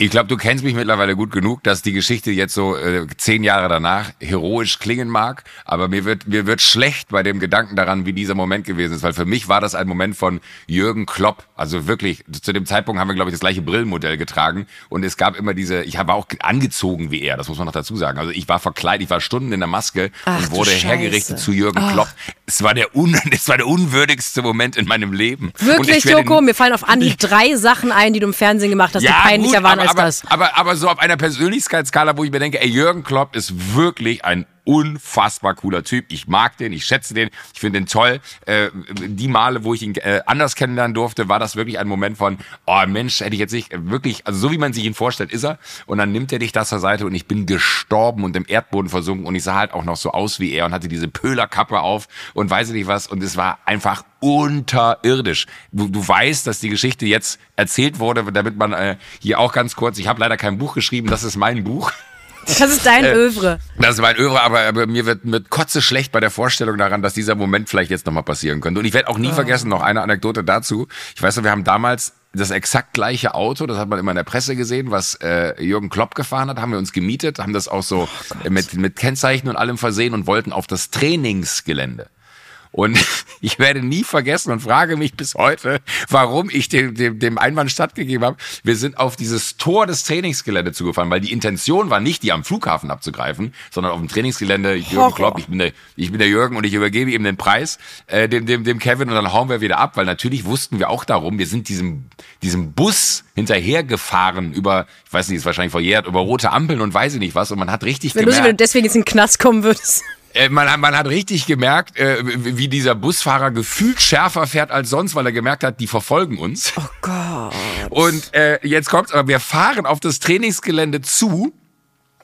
Speaker 2: Ich glaube, du kennst mich mittlerweile gut genug, dass die Geschichte jetzt so äh, zehn Jahre danach heroisch klingen mag, aber mir wird mir wird schlecht bei dem Gedanken daran, wie dieser Moment gewesen ist, weil für mich war das ein Moment von Jürgen Klopp, also wirklich zu dem Zeitpunkt haben wir glaube ich das gleiche Brillenmodell getragen und es gab immer diese, ich war auch angezogen wie er, das muss man noch dazu sagen. Also ich war verkleidet, ich war Stunden in der Maske
Speaker 1: Ach,
Speaker 2: und wurde hergerichtet zu Jürgen Klopp. Es war der un, [laughs] es war der unwürdigste Moment in meinem Leben.
Speaker 1: Wirklich, Joko, mir fallen auf Anhieb drei Sachen ein, die du im Fernsehen gemacht hast, die peinlicher
Speaker 2: gut,
Speaker 1: waren
Speaker 2: aber,
Speaker 1: als
Speaker 2: aber,
Speaker 1: das.
Speaker 2: Aber, aber so auf einer Persönlichkeitsskala, wo ich mir denke, ey, Jürgen Klopp ist wirklich ein unfassbar cooler Typ. Ich mag den, ich schätze den, ich finde den toll. Äh, die Male, wo ich ihn äh, anders kennenlernen durfte, war das wirklich ein Moment von, oh Mensch, hätte ich jetzt nicht, äh, wirklich, also so wie man sich ihn vorstellt, ist er. Und dann nimmt er dich das zur Seite und ich bin gestorben und im Erdboden versunken und ich sah halt auch noch so aus wie er und hatte diese Pöhlerkappe auf und weiß ich nicht was und es war einfach unterirdisch. Du, du weißt, dass die Geschichte jetzt erzählt wurde, damit man äh, hier auch ganz kurz, ich habe leider kein Buch geschrieben, das ist mein Buch.
Speaker 1: Das ist dein
Speaker 2: Äh,
Speaker 1: Övre.
Speaker 2: Das ist mein Övre, aber, aber mir wird mit Kotze schlecht bei der Vorstellung daran, dass dieser Moment vielleicht jetzt nochmal passieren könnte. Und ich werde auch nie vergessen, noch eine Anekdote dazu. Ich weiß noch, wir haben damals das exakt gleiche Auto, das hat man immer in der Presse gesehen, was äh, Jürgen Klopp gefahren hat, haben wir uns gemietet, haben das auch so äh, mit, mit Kennzeichen und allem versehen und wollten auf das Trainingsgelände. Und [laughs] ich werde nie vergessen und frage mich bis heute, warum ich dem, dem, dem Einwand stattgegeben habe. Wir sind auf dieses Tor des Trainingsgeländes zugefahren, weil die Intention war nicht, die am Flughafen abzugreifen, sondern auf dem Trainingsgelände Jürgen
Speaker 1: Horror.
Speaker 2: Klopp, ich bin, der, ich bin der Jürgen und ich übergebe ihm den Preis, äh, dem, dem, dem Kevin und dann hauen wir wieder ab, weil natürlich wussten wir auch darum, wir sind diesem, diesem Bus hinterhergefahren über, ich weiß nicht, ist wahrscheinlich verjährt, über rote Ampeln und weiß ich nicht was und man hat richtig
Speaker 1: Wäre lustig, wenn du
Speaker 2: gemerkt,
Speaker 1: deswegen jetzt in den Knast kommen würdest.
Speaker 2: Äh, man, hat- man hat richtig gemerkt, äh, wie wie dieser Busfahrer gefühlt schärfer fährt als sonst, weil er gemerkt hat, die verfolgen uns.
Speaker 1: Oh Gott.
Speaker 2: Und äh, jetzt kommt's, aber wir fahren auf das Trainingsgelände zu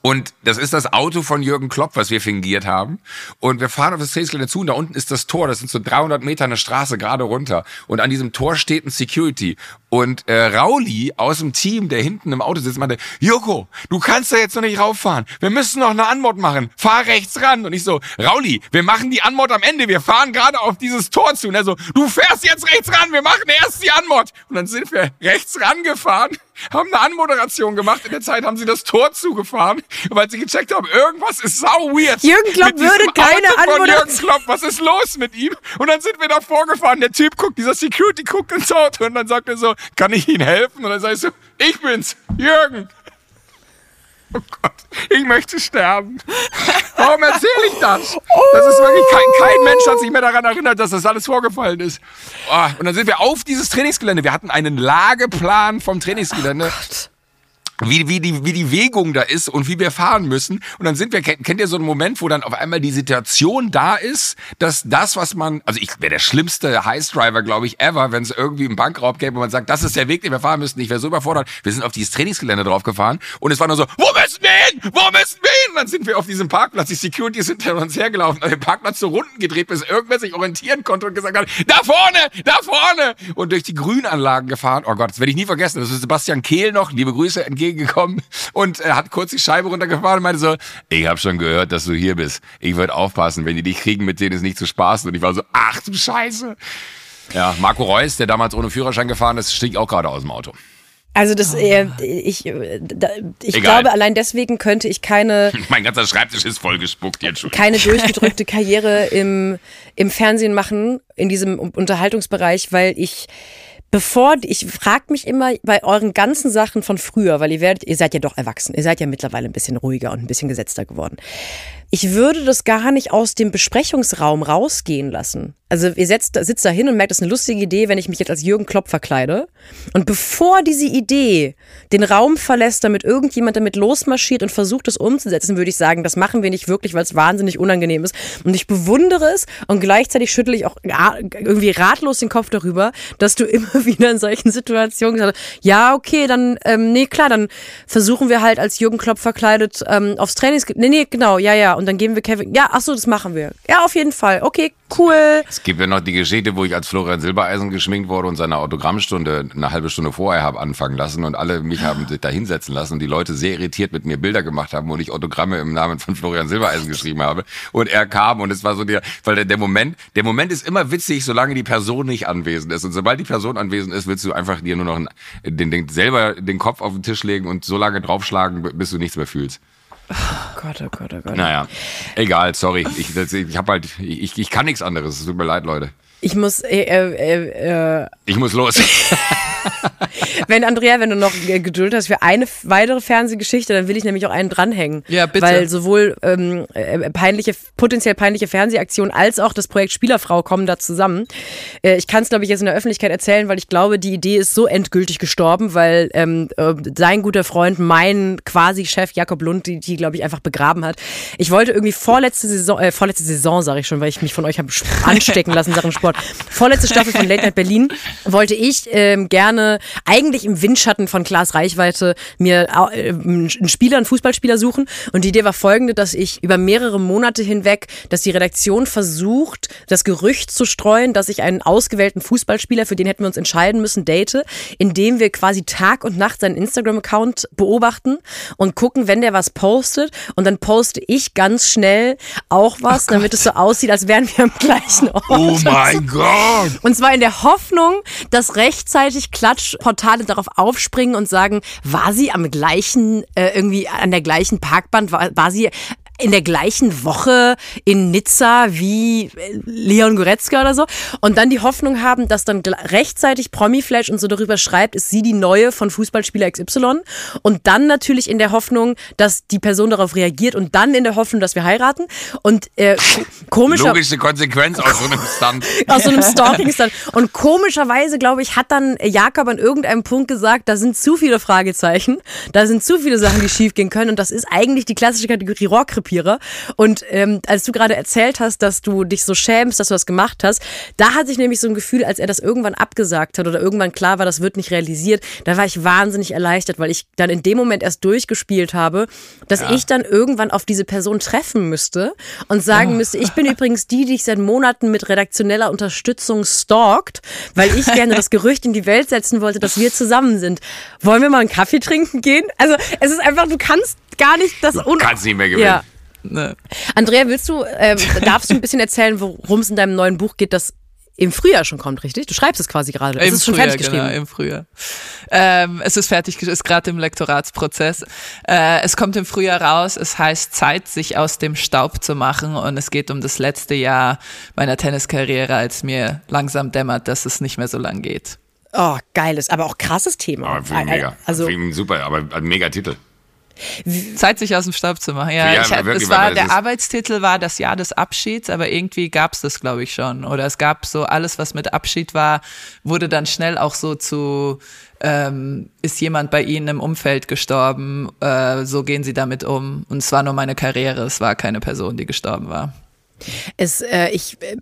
Speaker 2: Und das ist das Auto von Jürgen Klopp, was wir fingiert haben. Und wir fahren auf das Trainingsgelände zu und da unten ist das Tor. Das sind so 300 Meter eine Straße gerade runter. Und an diesem Tor steht ein Security. Und äh, Rauli aus dem Team, der hinten im Auto sitzt, meinte, Joko, du kannst da jetzt noch nicht rauffahren. Wir müssen noch eine Anmod machen. Fahr rechts ran. Und ich so, Rauli, wir machen die Anmod am Ende. Wir fahren gerade auf dieses Tor zu. Und er so, du fährst jetzt rechts ran. Wir machen erst die Anmod. Und dann sind wir rechts rangefahren haben eine Anmoderation gemacht. In der Zeit haben sie das Tor zugefahren, weil sie gecheckt haben, irgendwas ist sau weird.
Speaker 1: Jürgen Klopp würde keine
Speaker 2: Auto von
Speaker 1: Anmoderation.
Speaker 2: Jürgen Klopp, was ist los mit ihm? Und dann sind wir da vorgefahren. Der Typ guckt, dieser Security guckt ins Auto und dann sagt er so, kann ich Ihnen helfen? Und dann sag ich so, ich bin's, Jürgen. Oh Gott, ich möchte sterben. Warum erzähle ich das? Das ist wirklich kein, kein Mensch hat sich mehr daran erinnert, dass das alles vorgefallen ist. Oh, und dann sind wir auf dieses Trainingsgelände. Wir hatten einen Lageplan vom Trainingsgelände. Wie, wie, die, wie die Wägung da ist und wie wir fahren müssen. Und dann sind wir, kennt, ihr so einen Moment, wo dann auf einmal die Situation da ist, dass das, was man, also ich wäre der schlimmste Heißdriver, glaube ich, ever, wenn es irgendwie einen Bankraub gäbe und man sagt, das ist der Weg, den wir fahren müssen. Ich wäre so überfordert. Wir sind auf dieses Trainingsgelände drauf gefahren und es war nur so, wo müssen wir hin? Wo müssen wir hin? Und dann sind wir auf diesem Parkplatz. Die Securities sind hinter uns hergelaufen, auf den Parkplatz zu Runden gedreht, bis irgendwer sich orientieren konnte und gesagt hat, da vorne, da vorne! Und durch die Grünanlagen gefahren. Oh Gott, das werde ich nie vergessen. Das ist Sebastian Kehl noch, liebe Grüße, entgegengekommen und er hat kurz die Scheibe runtergefahren und meinte so, ich habe schon gehört, dass du hier bist. Ich würde aufpassen, wenn die dich kriegen, mit denen ist nicht zu spaßen. Und ich war so, ach du Scheiße. Ja, Marco Reus, der damals ohne Führerschein gefahren ist, stieg auch gerade aus dem Auto.
Speaker 1: Also das, äh, ich, äh, da, ich
Speaker 2: Egal.
Speaker 1: glaube, allein deswegen könnte ich keine, [laughs]
Speaker 2: Mein ganzer Schreibtisch ist vollgespuckt, jetzt schon.
Speaker 1: keine durchgedrückte Karriere im, im Fernsehen machen, in diesem Unterhaltungsbereich, weil ich Bevor, ich frage mich immer bei euren ganzen Sachen von früher, weil ihr werdet, ihr seid ja doch erwachsen, ihr seid ja mittlerweile ein bisschen ruhiger und ein bisschen gesetzter geworden. Ich würde das gar nicht aus dem Besprechungsraum rausgehen lassen. Also ihr setzt, sitzt da hin und merkt, das ist eine lustige Idee, wenn ich mich jetzt als Jürgen Klopp verkleide. Und bevor diese Idee den Raum verlässt, damit irgendjemand damit losmarschiert und versucht, es umzusetzen, würde ich sagen, das machen wir nicht wirklich, weil es wahnsinnig unangenehm ist. Und ich bewundere es und gleichzeitig schüttle ich auch irgendwie ratlos den Kopf darüber, dass du [laughs] immer wieder in solchen Situationen gesagt hast, ja, okay, dann, ähm, nee, klar, dann versuchen wir halt als Jürgen Klopp verkleidet ähm, aufs Trainings... Nee, nee, genau, ja, ja. Und dann geben wir Kevin... Ja, ach so, das machen wir. Ja, auf jeden Fall. Okay, cool.
Speaker 2: Es gibt ja noch die Geschichte, wo ich als Florian Silbereisen geschminkt wurde und seine Autogrammstunde eine halbe Stunde vorher habe anfangen lassen und alle mich haben sich da hinsetzen lassen und die Leute sehr irritiert mit mir Bilder gemacht haben und ich Autogramme im Namen von Florian Silbereisen geschrieben habe und er kam und es war so der, weil der, der Moment, der Moment ist immer witzig, solange die Person nicht anwesend ist und sobald die Person anwesend ist, willst du einfach dir nur noch einen, den, den, selber den Kopf auf den Tisch legen und so lange draufschlagen, bis du nichts mehr fühlst.
Speaker 1: Oh Gott, oh Gott, oh Gott.
Speaker 2: Naja, egal, sorry. Ich, ich habe halt, ich, ich kann nichts anderes. Es tut mir leid, Leute.
Speaker 1: Ich muss, äh, äh, äh,
Speaker 2: Ich muss los. [laughs]
Speaker 1: wenn Andrea, wenn du noch äh, Geduld hast für eine weitere Fernsehgeschichte, dann will ich nämlich auch einen dranhängen.
Speaker 4: Ja, bitte.
Speaker 1: Weil sowohl ähm, äh, peinliche, potenziell peinliche Fernsehaktionen als auch das Projekt Spielerfrau kommen da zusammen. Äh, ich kann es, glaube ich, jetzt in der Öffentlichkeit erzählen, weil ich glaube, die Idee ist so endgültig gestorben, weil ähm, äh, sein guter Freund, mein quasi Chef Jakob Lund, die, die glaube ich, einfach begraben hat. Ich wollte irgendwie vorletzte Saison, äh, vorletzte Saison, sage ich schon, weil ich mich von euch habe anstecken lassen in Sachen Sport. Vorletzte Staffel von Late Night Berlin wollte ich ähm, gerne eigentlich im Windschatten von Klaas Reichweite mir äh, einen Spieler, einen Fußballspieler suchen. Und die Idee war folgende, dass ich über mehrere Monate hinweg, dass die Redaktion versucht, das Gerücht zu streuen, dass ich einen ausgewählten Fußballspieler, für den hätten wir uns entscheiden müssen, date, indem wir quasi Tag und Nacht seinen Instagram-Account beobachten und gucken, wenn der was postet. Und dann poste ich ganz schnell auch was, damit es so aussieht, als wären wir am gleichen Ort.
Speaker 2: oh mein Gott!
Speaker 1: Und zwar in der Hoffnung, dass rechtzeitig Klatschportale darauf aufspringen und sagen, war sie am gleichen, äh, irgendwie an der gleichen Parkband, war, war sie in der gleichen Woche in Nizza wie äh, Leon Goretzka oder so und dann die Hoffnung haben, dass dann rechtzeitig Promiflash und so darüber schreibt, ist sie die neue von Fußballspieler XY und dann natürlich in der Hoffnung, dass die Person darauf reagiert und dann in der Hoffnung, dass wir heiraten und äh, komischer
Speaker 2: Logische Konsequenz aus so einem [laughs] Stunt.
Speaker 1: aus so einem Stalking dann. Und komischerweise, glaube ich, hat dann Jakob an irgendeinem Punkt gesagt, da sind zu viele Fragezeichen, da sind zu viele Sachen, die schief gehen können. Und das ist eigentlich die klassische Kategorie Rohrkrepierer. Rohrkrepierer. Und ähm, als du gerade erzählt hast, dass du dich so schämst, dass du das gemacht hast, da hatte ich nämlich so ein Gefühl, als er das irgendwann abgesagt hat oder irgendwann klar war, das wird nicht realisiert, da war ich wahnsinnig erleichtert, weil ich dann in dem Moment erst durchgespielt habe, dass ja. ich dann irgendwann auf diese Person treffen müsste und sagen oh. müsste, ich bin übrigens die, die ich seit Monaten mit redaktioneller Unterstützung stalkt, weil ich gerne das Gerücht in die Welt setzen wollte, dass wir zusammen sind. Wollen wir mal einen Kaffee trinken gehen? Also es ist einfach, du kannst gar nicht das...
Speaker 2: Du kannst nicht mehr gewinnen. Ja.
Speaker 1: Ne. Andrea, willst du, ähm, darfst du ein bisschen erzählen, worum es in deinem neuen Buch geht, das im Frühjahr schon kommt, richtig? Du schreibst es quasi gerade. Es
Speaker 4: Im
Speaker 1: ist schon
Speaker 4: Frühjahr,
Speaker 1: fertig geschrieben.
Speaker 4: Genau, im Frühjahr. Ähm, es ist fertig, ist gerade im Lektoratsprozess. Äh, es kommt im Frühjahr raus. Es heißt Zeit, sich aus dem Staub zu machen. Und es geht um das letzte Jahr meiner Tenniskarriere, als mir langsam dämmert, dass es nicht mehr so lang geht.
Speaker 1: Oh, geiles, aber auch krasses Thema.
Speaker 2: Aber mega. Also, super, aber ein mega Titel.
Speaker 4: Zeit, sich aus dem Staub zu machen. Ja, ja ich, wirklich, es war, der Arbeitstitel war das Jahr des Abschieds, aber irgendwie gab es das, glaube ich, schon. Oder es gab so alles, was mit Abschied war, wurde dann schnell auch so zu, ähm, ist jemand bei Ihnen im Umfeld gestorben, äh, so gehen Sie damit um. Und es war nur meine Karriere, es war keine Person, die gestorben war.
Speaker 1: Es, äh, ich äh,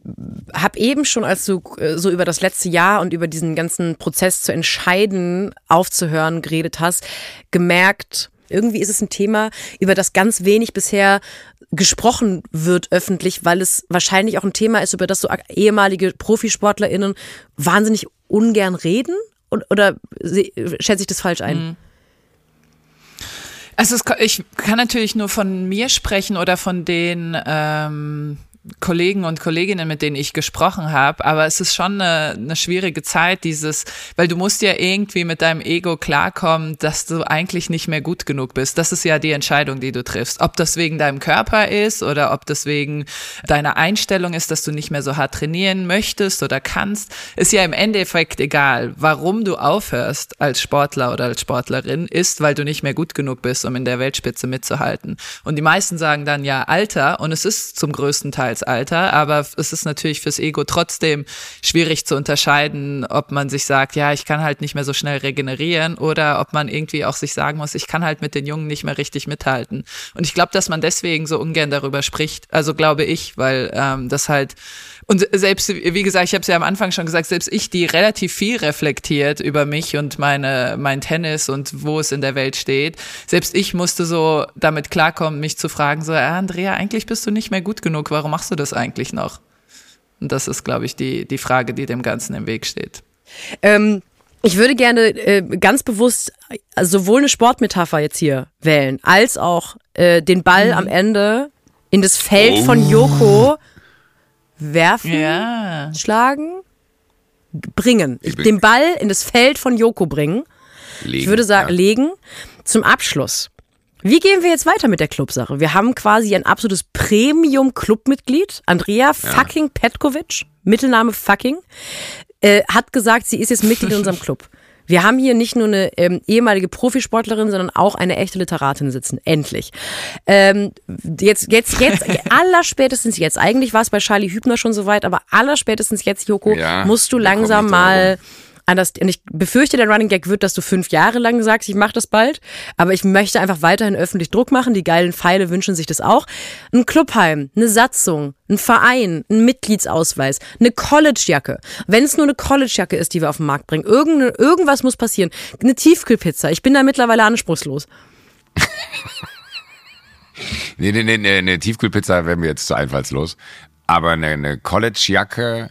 Speaker 1: habe eben schon, als du äh, so über das letzte Jahr und über diesen ganzen Prozess zu entscheiden, aufzuhören, geredet hast, gemerkt, irgendwie ist es ein Thema, über das ganz wenig bisher gesprochen wird öffentlich, weil es wahrscheinlich auch ein Thema ist, über das so ehemalige ProfisportlerInnen wahnsinnig ungern reden? Oder schätze ich das falsch ein? Mhm.
Speaker 4: Also es, ich kann natürlich nur von mir sprechen oder von den ähm, Kollegen und Kolleginnen, mit denen ich gesprochen habe, aber es ist schon eine, eine schwierige Zeit, dieses, weil du musst ja irgendwie mit deinem Ego klarkommen, dass du eigentlich nicht mehr gut genug bist. Das ist ja die Entscheidung, die du triffst. Ob das wegen deinem Körper ist oder ob das wegen deiner Einstellung ist, dass du nicht mehr so hart trainieren möchtest oder kannst, ist ja im Endeffekt egal. Warum du aufhörst als Sportler oder als Sportlerin, ist, weil du nicht mehr gut genug bist, um in der Weltspitze mitzuhalten. Und die meisten sagen dann ja Alter und es ist zum größten Teil Alter, aber es ist natürlich fürs Ego trotzdem schwierig zu unterscheiden, ob man sich sagt, ja, ich kann halt nicht mehr so schnell regenerieren oder ob man irgendwie auch sich sagen muss, ich kann halt mit den Jungen nicht mehr richtig mithalten. Und ich glaube, dass man deswegen so ungern darüber spricht. Also glaube ich, weil ähm, das halt und selbst, wie gesagt, ich habe es ja am Anfang schon gesagt, selbst ich, die relativ viel reflektiert über mich und meine, mein Tennis und wo es in der Welt steht, selbst ich musste so damit klarkommen, mich zu fragen, so, ah, Andrea, eigentlich bist du nicht mehr gut genug, warum machst du das eigentlich noch? Und das ist, glaube ich, die, die Frage, die dem Ganzen im Weg steht.
Speaker 1: Ähm ich würde gerne äh, ganz bewusst äh, sowohl eine Sportmetapher jetzt hier wählen, als auch äh, den Ball mhm. am Ende in das Feld oh. von Joko werfen, ja. schlagen, bringen. Den Ball in das Feld von Joko bringen. Legen, ich würde sagen, ja. legen. Zum Abschluss. Wie gehen wir jetzt weiter mit der Clubsache? Wir haben quasi ein absolutes Premium-Clubmitglied. Andrea ja. fucking Petkovic, Mittelname fucking, äh, hat gesagt, sie ist jetzt Mitglied in unserem [laughs] Club. Wir haben hier nicht nur eine ähm, ehemalige Profisportlerin, sondern auch eine echte Literatin sitzen. Endlich. Ähm, jetzt, jetzt, jetzt, [laughs] allerspätestens jetzt. Eigentlich war es bei Charlie Hübner schon soweit, aber allerspätestens jetzt, Joko, ja, musst du langsam mal anders. Und ich befürchte, der Running Gag wird, dass du fünf Jahre lang sagst, ich mache das bald. Aber ich möchte einfach weiterhin öffentlich Druck machen. Die geilen Pfeile wünschen sich das auch. Ein Clubheim, eine Satzung, ein Verein, ein Mitgliedsausweis, eine Collegejacke. Wenn es nur eine Collegejacke ist, die wir auf den Markt bringen, irgend, irgendwas muss passieren. Eine Tiefkühlpizza. Ich bin da mittlerweile anspruchslos.
Speaker 2: nee, nee, nee, nee, eine Tiefkühlpizza wäre mir jetzt zu einfallslos. Aber eine, eine Collegejacke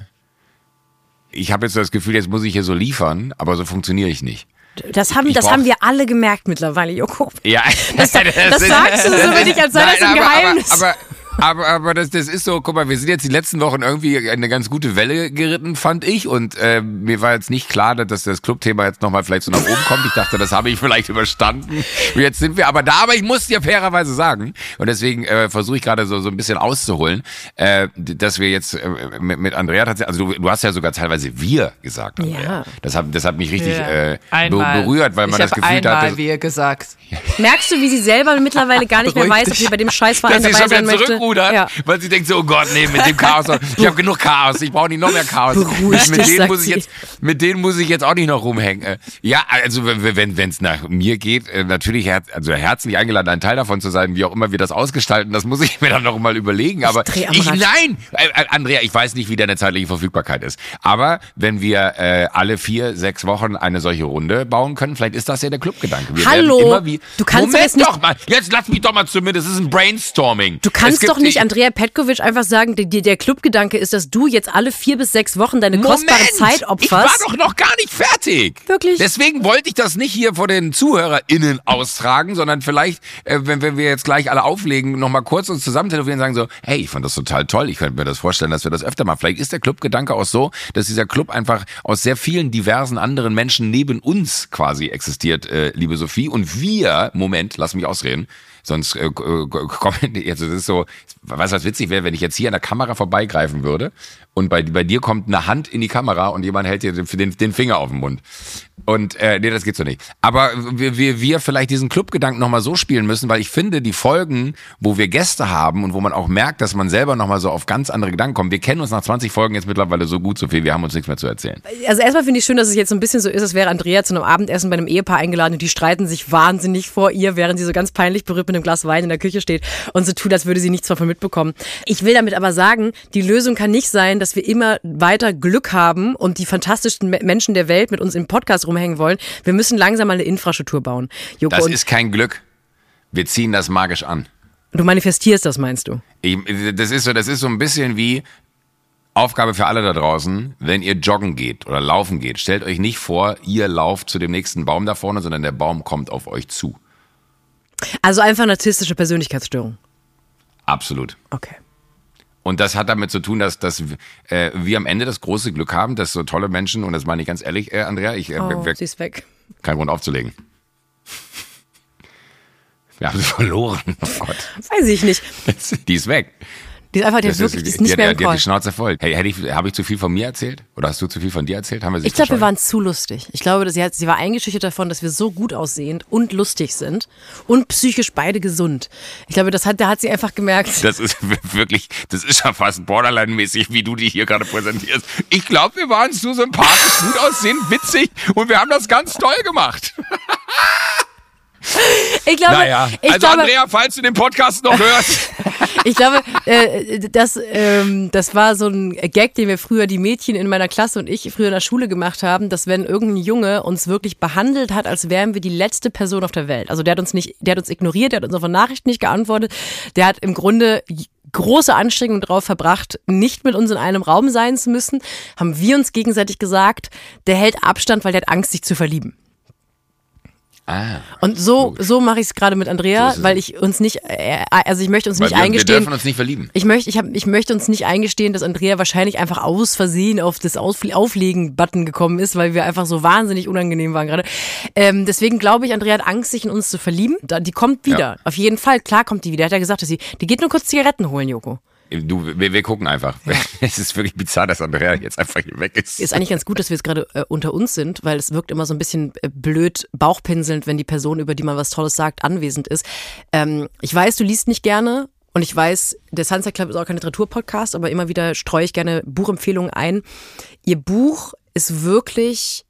Speaker 2: ich habe jetzt das Gefühl, jetzt muss ich hier so liefern, aber so funktioniere ich nicht.
Speaker 1: Das haben,
Speaker 2: ich
Speaker 1: das haben wir alle gemerkt mittlerweile, Joko.
Speaker 2: Ja,
Speaker 1: das, das, [laughs] das sagst du so, wenn ich als sei das ein Geheimnis.
Speaker 2: Aber, aber, aber, aber das, das ist so, guck mal, wir sind jetzt die letzten Wochen irgendwie eine ganz gute Welle geritten, fand ich. Und äh, mir war jetzt nicht klar, dass das Clubthema jetzt nochmal vielleicht so nach oben kommt. Ich dachte, das habe ich vielleicht überstanden. Und jetzt sind wir aber da, aber ich muss dir fairerweise sagen, und deswegen äh, versuche ich gerade so, so ein bisschen auszuholen, äh, dass wir jetzt äh, mit, mit Andrea tatsächlich, also du, du hast ja sogar teilweise wir gesagt, Andrea. Ja. Das hat, das hat mich richtig ja. äh, berührt, weil man
Speaker 4: ich
Speaker 2: das Gefühl
Speaker 4: einmal
Speaker 2: hat.
Speaker 4: wir gesagt.
Speaker 1: Merkst du, wie sie selber mittlerweile gar nicht mehr [laughs] weiß, ob sie bei dem Scheißverein dabei sein möchte?
Speaker 2: Zurückrudert,
Speaker 1: Ja.
Speaker 2: weil sie denkt so, oh Gott, nee, mit dem Chaos, ich habe genug Chaos, ich brauche nicht noch mehr Chaos.
Speaker 1: Beruhig
Speaker 2: mit, denen muss ich jetzt, mit denen muss ich jetzt auch nicht noch rumhängen. Äh, Ja, also wenn wenn es nach mir geht, äh, natürlich also herzlich eingeladen, ein Teil davon zu sein, wie auch immer wir das ausgestalten, das muss ich mir dann noch mal überlegen. Aber ich,
Speaker 1: Rad.
Speaker 2: nein, äh, äh, Andrea, ich weiß nicht, wie deine zeitliche Verfügbarkeit ist. Aber wenn wir äh, alle vier, sechs Wochen eine solche Runde bauen können, vielleicht ist das ja der Clubgedanke. Wir
Speaker 1: Hallo,
Speaker 2: wie,
Speaker 1: du kannst doch
Speaker 2: Moment doch mal, jetzt lass mich doch mal zumindest, es ist ein Brainstorming.
Speaker 1: Du kannst doch nicht Andrea Petkovic einfach sagen, die, der Clubgedanke ist, dass du jetzt alle vier bis sechs Wochen deine kostbare
Speaker 2: Moment,
Speaker 1: Zeit
Speaker 2: Ich
Speaker 1: opferst.
Speaker 2: war doch noch gar nicht fertig.
Speaker 1: Wirklich?
Speaker 2: Deswegen wollte ich das nicht hier vor den ZuhörerInnen austragen, sondern vielleicht, äh, wenn, wenn wir jetzt gleich alle auflegen, nochmal kurz uns zusammen telefonieren und sagen so, hey, ich fand das total toll, ich könnte mir das vorstellen, dass wir das öfter machen. Vielleicht ist der Clubgedanke auch so, dass dieser Club einfach aus sehr vielen diversen anderen Menschen neben uns quasi existiert, äh, liebe Sophie. Und wir, Moment, lass mich ausreden, Sonst äh, äh, kommen jetzt es ist so, was was witzig wäre, wenn ich jetzt hier an der Kamera vorbeigreifen würde und bei, bei dir kommt eine Hand in die Kamera und jemand hält dir den, den, den Finger auf den Mund. Und äh, nee, das geht so nicht. Aber wir, wir, wir vielleicht diesen Clubgedanken nochmal so spielen müssen, weil ich finde, die Folgen, wo wir Gäste haben und wo man auch merkt, dass man selber nochmal so auf ganz andere Gedanken kommt. Wir kennen uns nach 20 Folgen jetzt mittlerweile so gut, so viel, wir haben uns nichts mehr zu erzählen.
Speaker 1: Also erstmal finde ich schön, dass es jetzt so ein bisschen so ist, als wäre Andrea zu einem Abendessen bei einem Ehepaar eingeladen und die streiten sich wahnsinnig vor ihr, während sie so ganz peinlich berührt mit einem Glas Wein in der Küche steht und so tut, als würde sie nichts davon mitbekommen. Ich will damit aber sagen, die Lösung kann nicht sein, dass wir immer weiter Glück haben und die fantastischsten Me- Menschen der Welt mit uns im Podcast rumhängen wollen. Wir müssen langsam mal eine Infrastruktur bauen. Joko,
Speaker 2: Das ist kein Glück. Wir ziehen das magisch an.
Speaker 1: du manifestierst das, meinst du?
Speaker 2: Ich, das ist so, das ist so ein bisschen wie Aufgabe für alle da draußen, wenn ihr joggen geht oder laufen geht, stellt euch nicht vor, ihr lauft zu dem nächsten Baum da vorne, sondern der Baum kommt auf euch zu.
Speaker 1: Also einfach narzisstische Persönlichkeitsstörung.
Speaker 2: Absolut.
Speaker 1: Okay.
Speaker 2: Und das hat damit zu tun, dass, dass äh, wir am Ende das große Glück haben, dass so tolle Menschen, und das meine ich ganz ehrlich, äh, Andrea, ich äh,
Speaker 1: Oh,
Speaker 2: wer-
Speaker 1: sie ist weg.
Speaker 2: kein Grund aufzulegen. [laughs] Wir haben sie verloren. Oh Gott.
Speaker 1: Weiß ich nicht. [laughs]
Speaker 2: Die ist weg.
Speaker 1: Die ist einfach, die,
Speaker 2: Das
Speaker 1: ist wirklich, die ist
Speaker 2: die,
Speaker 1: nicht
Speaker 2: hat-
Speaker 1: mehr im
Speaker 2: die hat
Speaker 1: Call.
Speaker 2: die Schnauze voll. Hey, hätte ich, habe ich zu viel von mir erzählt? Oder hast du zu viel von dir erzählt? Haben wir
Speaker 1: Ich glaube, wir waren zu lustig. Ich glaube, dass sie, hat, sie war eingeschüchtert davon, dass wir so gut aussehend und lustig sind und psychisch beide gesund. Ich glaube, das hat, da hat sie einfach gemerkt.
Speaker 2: Das ist [laughs] wirklich, das ist ja fast borderline-mäßig, wie du dich hier gerade präsentierst. Ich glaube, wir waren zu sympathisch, gut aussehend, witzig und wir haben das ganz toll gemacht. [laughs]
Speaker 1: Ich glaube,
Speaker 2: Naja,
Speaker 1: ich
Speaker 2: also
Speaker 1: glaube,
Speaker 2: Andrea, falls du den Podcast noch hörst, [laughs]
Speaker 1: ich glaube, äh, das, ähm, das war so ein Gag, den wir früher die Mädchen in meiner Klasse und ich früher in der Schule gemacht haben, dass wenn irgendein Junge uns wirklich behandelt hat, als wären wir die letzte Person auf der Welt. Also der hat uns nicht, der hat uns ignoriert, der hat uns auf eine Nachricht nicht geantwortet, der hat im Grunde große Anstrengungen darauf verbracht, nicht mit uns in einem Raum sein zu müssen, haben wir uns gegenseitig gesagt, der hält Abstand, weil der hat Angst, sich zu verlieben.
Speaker 2: Ah,
Speaker 1: Und so, so mache ich es gerade mit Andrea,
Speaker 2: So
Speaker 1: weil ich uns nicht, äh, also ich möchte uns
Speaker 2: weil
Speaker 1: nicht
Speaker 2: wir, wir
Speaker 1: eingestehen.
Speaker 2: dürfen uns nicht verlieben.
Speaker 1: Ich möchte, ich, hab, ich möchte uns nicht eingestehen, dass Andrea wahrscheinlich einfach aus Versehen auf das Auflegen-Button gekommen ist, weil wir einfach so wahnsinnig unangenehm waren gerade. Ähm, deswegen glaube ich, Andrea hat Angst, sich in uns zu verlieben. Die kommt wieder.
Speaker 2: Ja.
Speaker 1: Auf jeden Fall, klar kommt die wieder. Hat er gesagt, dass sie, die geht nur kurz Zigaretten holen, Joko.
Speaker 2: Du, wir, wir gucken einfach. [laughs] Es ist wirklich bizarr, dass Andrea jetzt einfach hier weg ist.
Speaker 1: Ist eigentlich ganz gut, dass wir jetzt gerade äh, unter uns sind, weil es wirkt immer so ein bisschen äh, blöd, bauchpinselnd, wenn die Person, über die man was Tolles sagt, anwesend ist. Ähm, ich weiß, du liest nicht gerne und ich weiß, der Sunset Club ist auch kein Literaturpodcast, aber immer wieder streue ich gerne Buchempfehlungen ein. Ihr Buch ist wirklich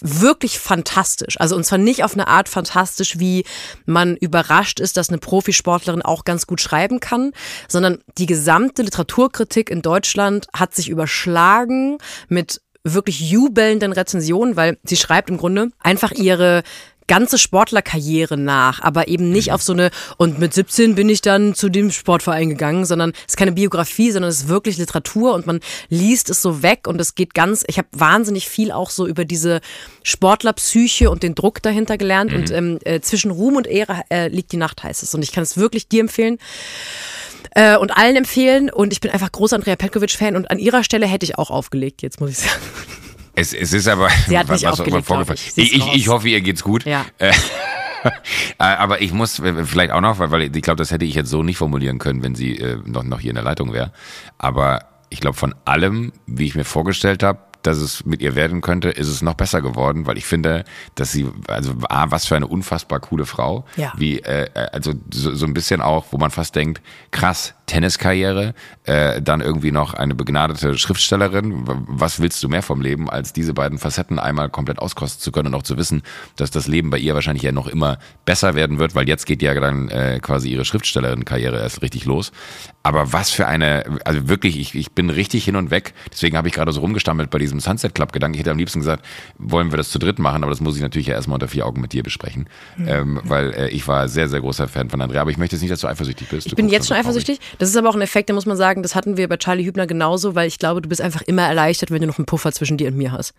Speaker 1: wirklich fantastisch. Also und zwar nicht auf eine Art fantastisch, wie man überrascht ist, dass eine Profisportlerin auch ganz gut schreiben kann, sondern die gesamte Literaturkritik in Deutschland hat sich überschlagen mit wirklich jubelnden Rezensionen, weil sie schreibt im Grunde einfach ihre ganze Sportlerkarriere nach, aber eben nicht auf so eine, und mit 17 bin ich dann zu dem Sportverein gegangen, sondern es ist keine Biografie, sondern es ist wirklich Literatur und man liest es so weg und es geht ganz, ich habe wahnsinnig viel auch so über diese Sportlerpsyche und den Druck dahinter gelernt und ähm, äh, zwischen Ruhm und Ehre äh, liegt die Nacht, heißt es. Und ich kann es wirklich dir empfehlen äh, und allen empfehlen und ich bin einfach großer Andrea Petkovic-Fan und an ihrer Stelle hätte ich auch aufgelegt, jetzt muss ich sagen.
Speaker 2: Es, es ist aber.
Speaker 1: Sie hat [laughs]
Speaker 2: was-
Speaker 1: nicht
Speaker 2: was
Speaker 1: aufgelegt,
Speaker 2: vorgefallen.
Speaker 1: ich.
Speaker 2: Ich, ich, hoffe, ihr geht's gut.
Speaker 1: Ja.
Speaker 2: Äh, [laughs] äh, aber ich muss äh, vielleicht auch noch, weil, weil ich glaube, das hätte ich jetzt so nicht formulieren können, wenn sie äh, noch, noch hier in der Leitung wäre. Aber ich glaube, von allem, wie ich mir vorgestellt habe, dass es mit ihr werden könnte, ist es noch besser geworden, weil ich finde, dass sie, also A, was für eine unfassbar coole Frau.
Speaker 1: Ja.
Speaker 2: Wie, äh, also so, so ein bisschen auch, wo man fast denkt, krass, Tenniskarriere, äh, dann irgendwie noch eine begnadete Schriftstellerin. Was willst du mehr vom Leben, als diese beiden Facetten einmal komplett auskosten zu können und auch zu wissen, dass das Leben bei ihr wahrscheinlich ja noch immer besser werden wird, weil jetzt geht ja dann äh, quasi ihre Schriftstellerin-Karriere erst richtig los. Aber was für eine, also wirklich, ich, ich bin richtig hin und weg. Deswegen habe ich gerade so rumgestammelt bei diesem Sunset Club-Gedanken. Ich hätte am liebsten gesagt, wollen wir das zu dritt machen, aber das muss ich natürlich ja erstmal unter vier Augen mit dir besprechen. Mhm. Ähm, weil äh, ich war sehr, sehr großer Fan von Andrea. Aber ich möchte jetzt nicht, dass du eifersüchtig bist.
Speaker 1: Ich bin jetzt schon eifersüchtig. Das ist aber auch ein Effekt, da muss man sagen, das hatten wir bei Charlie Hübner genauso, weil ich glaube, du bist einfach immer erleichtert, wenn du noch einen Puffer zwischen dir und mir hast.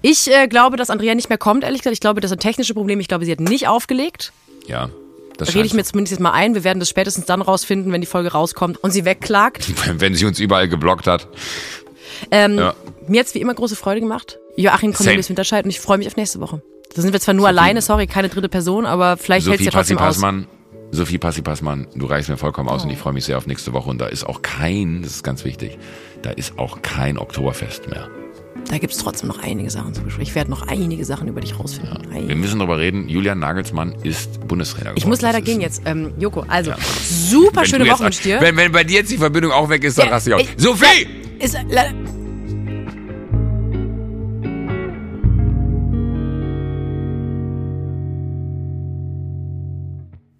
Speaker 1: Ich äh, glaube, dass Andrea nicht mehr kommt, ehrlich gesagt. Ich glaube, das sind technische Probleme. Ich glaube, sie hat nicht aufgelegt.
Speaker 2: Ja.
Speaker 1: Das rede ich mir zumindest jetzt mal ein. Wir werden das spätestens dann rausfinden, wenn die Folge rauskommt und sie wegklagt. [laughs]
Speaker 2: Wenn sie uns überall geblockt hat.
Speaker 1: Ähm, ja. Mir hat's wie immer große Freude gemacht. Joachim Cornelius Winterscheid und ich freue mich auf nächste Woche. Da sind wir zwar nur Sophie. alleine, sorry, keine dritte Person, aber vielleicht hält es ja trotzdem
Speaker 2: Passi aus. Sophie Passi-Passmann, du reichst mir vollkommen aus oh. und ich freue mich sehr auf nächste Woche. Und da ist auch kein, das ist ganz wichtig, da ist auch kein Oktoberfest mehr.
Speaker 1: Da gibt es trotzdem noch einige Sachen zu besprechen. Ich werde noch einige Sachen über dich rausfinden.
Speaker 2: Ja. Wir müssen darüber reden. Julian Nagelsmann ist Bundestrainer geworden.
Speaker 1: Ich muss leider gehen jetzt. Ähm, Joko, also ja. super schöne Woche mit dir.
Speaker 2: Wenn, wenn bei dir jetzt die Verbindung auch weg ist, dann ja, raste ich auch. Sophie!
Speaker 1: Ist leider...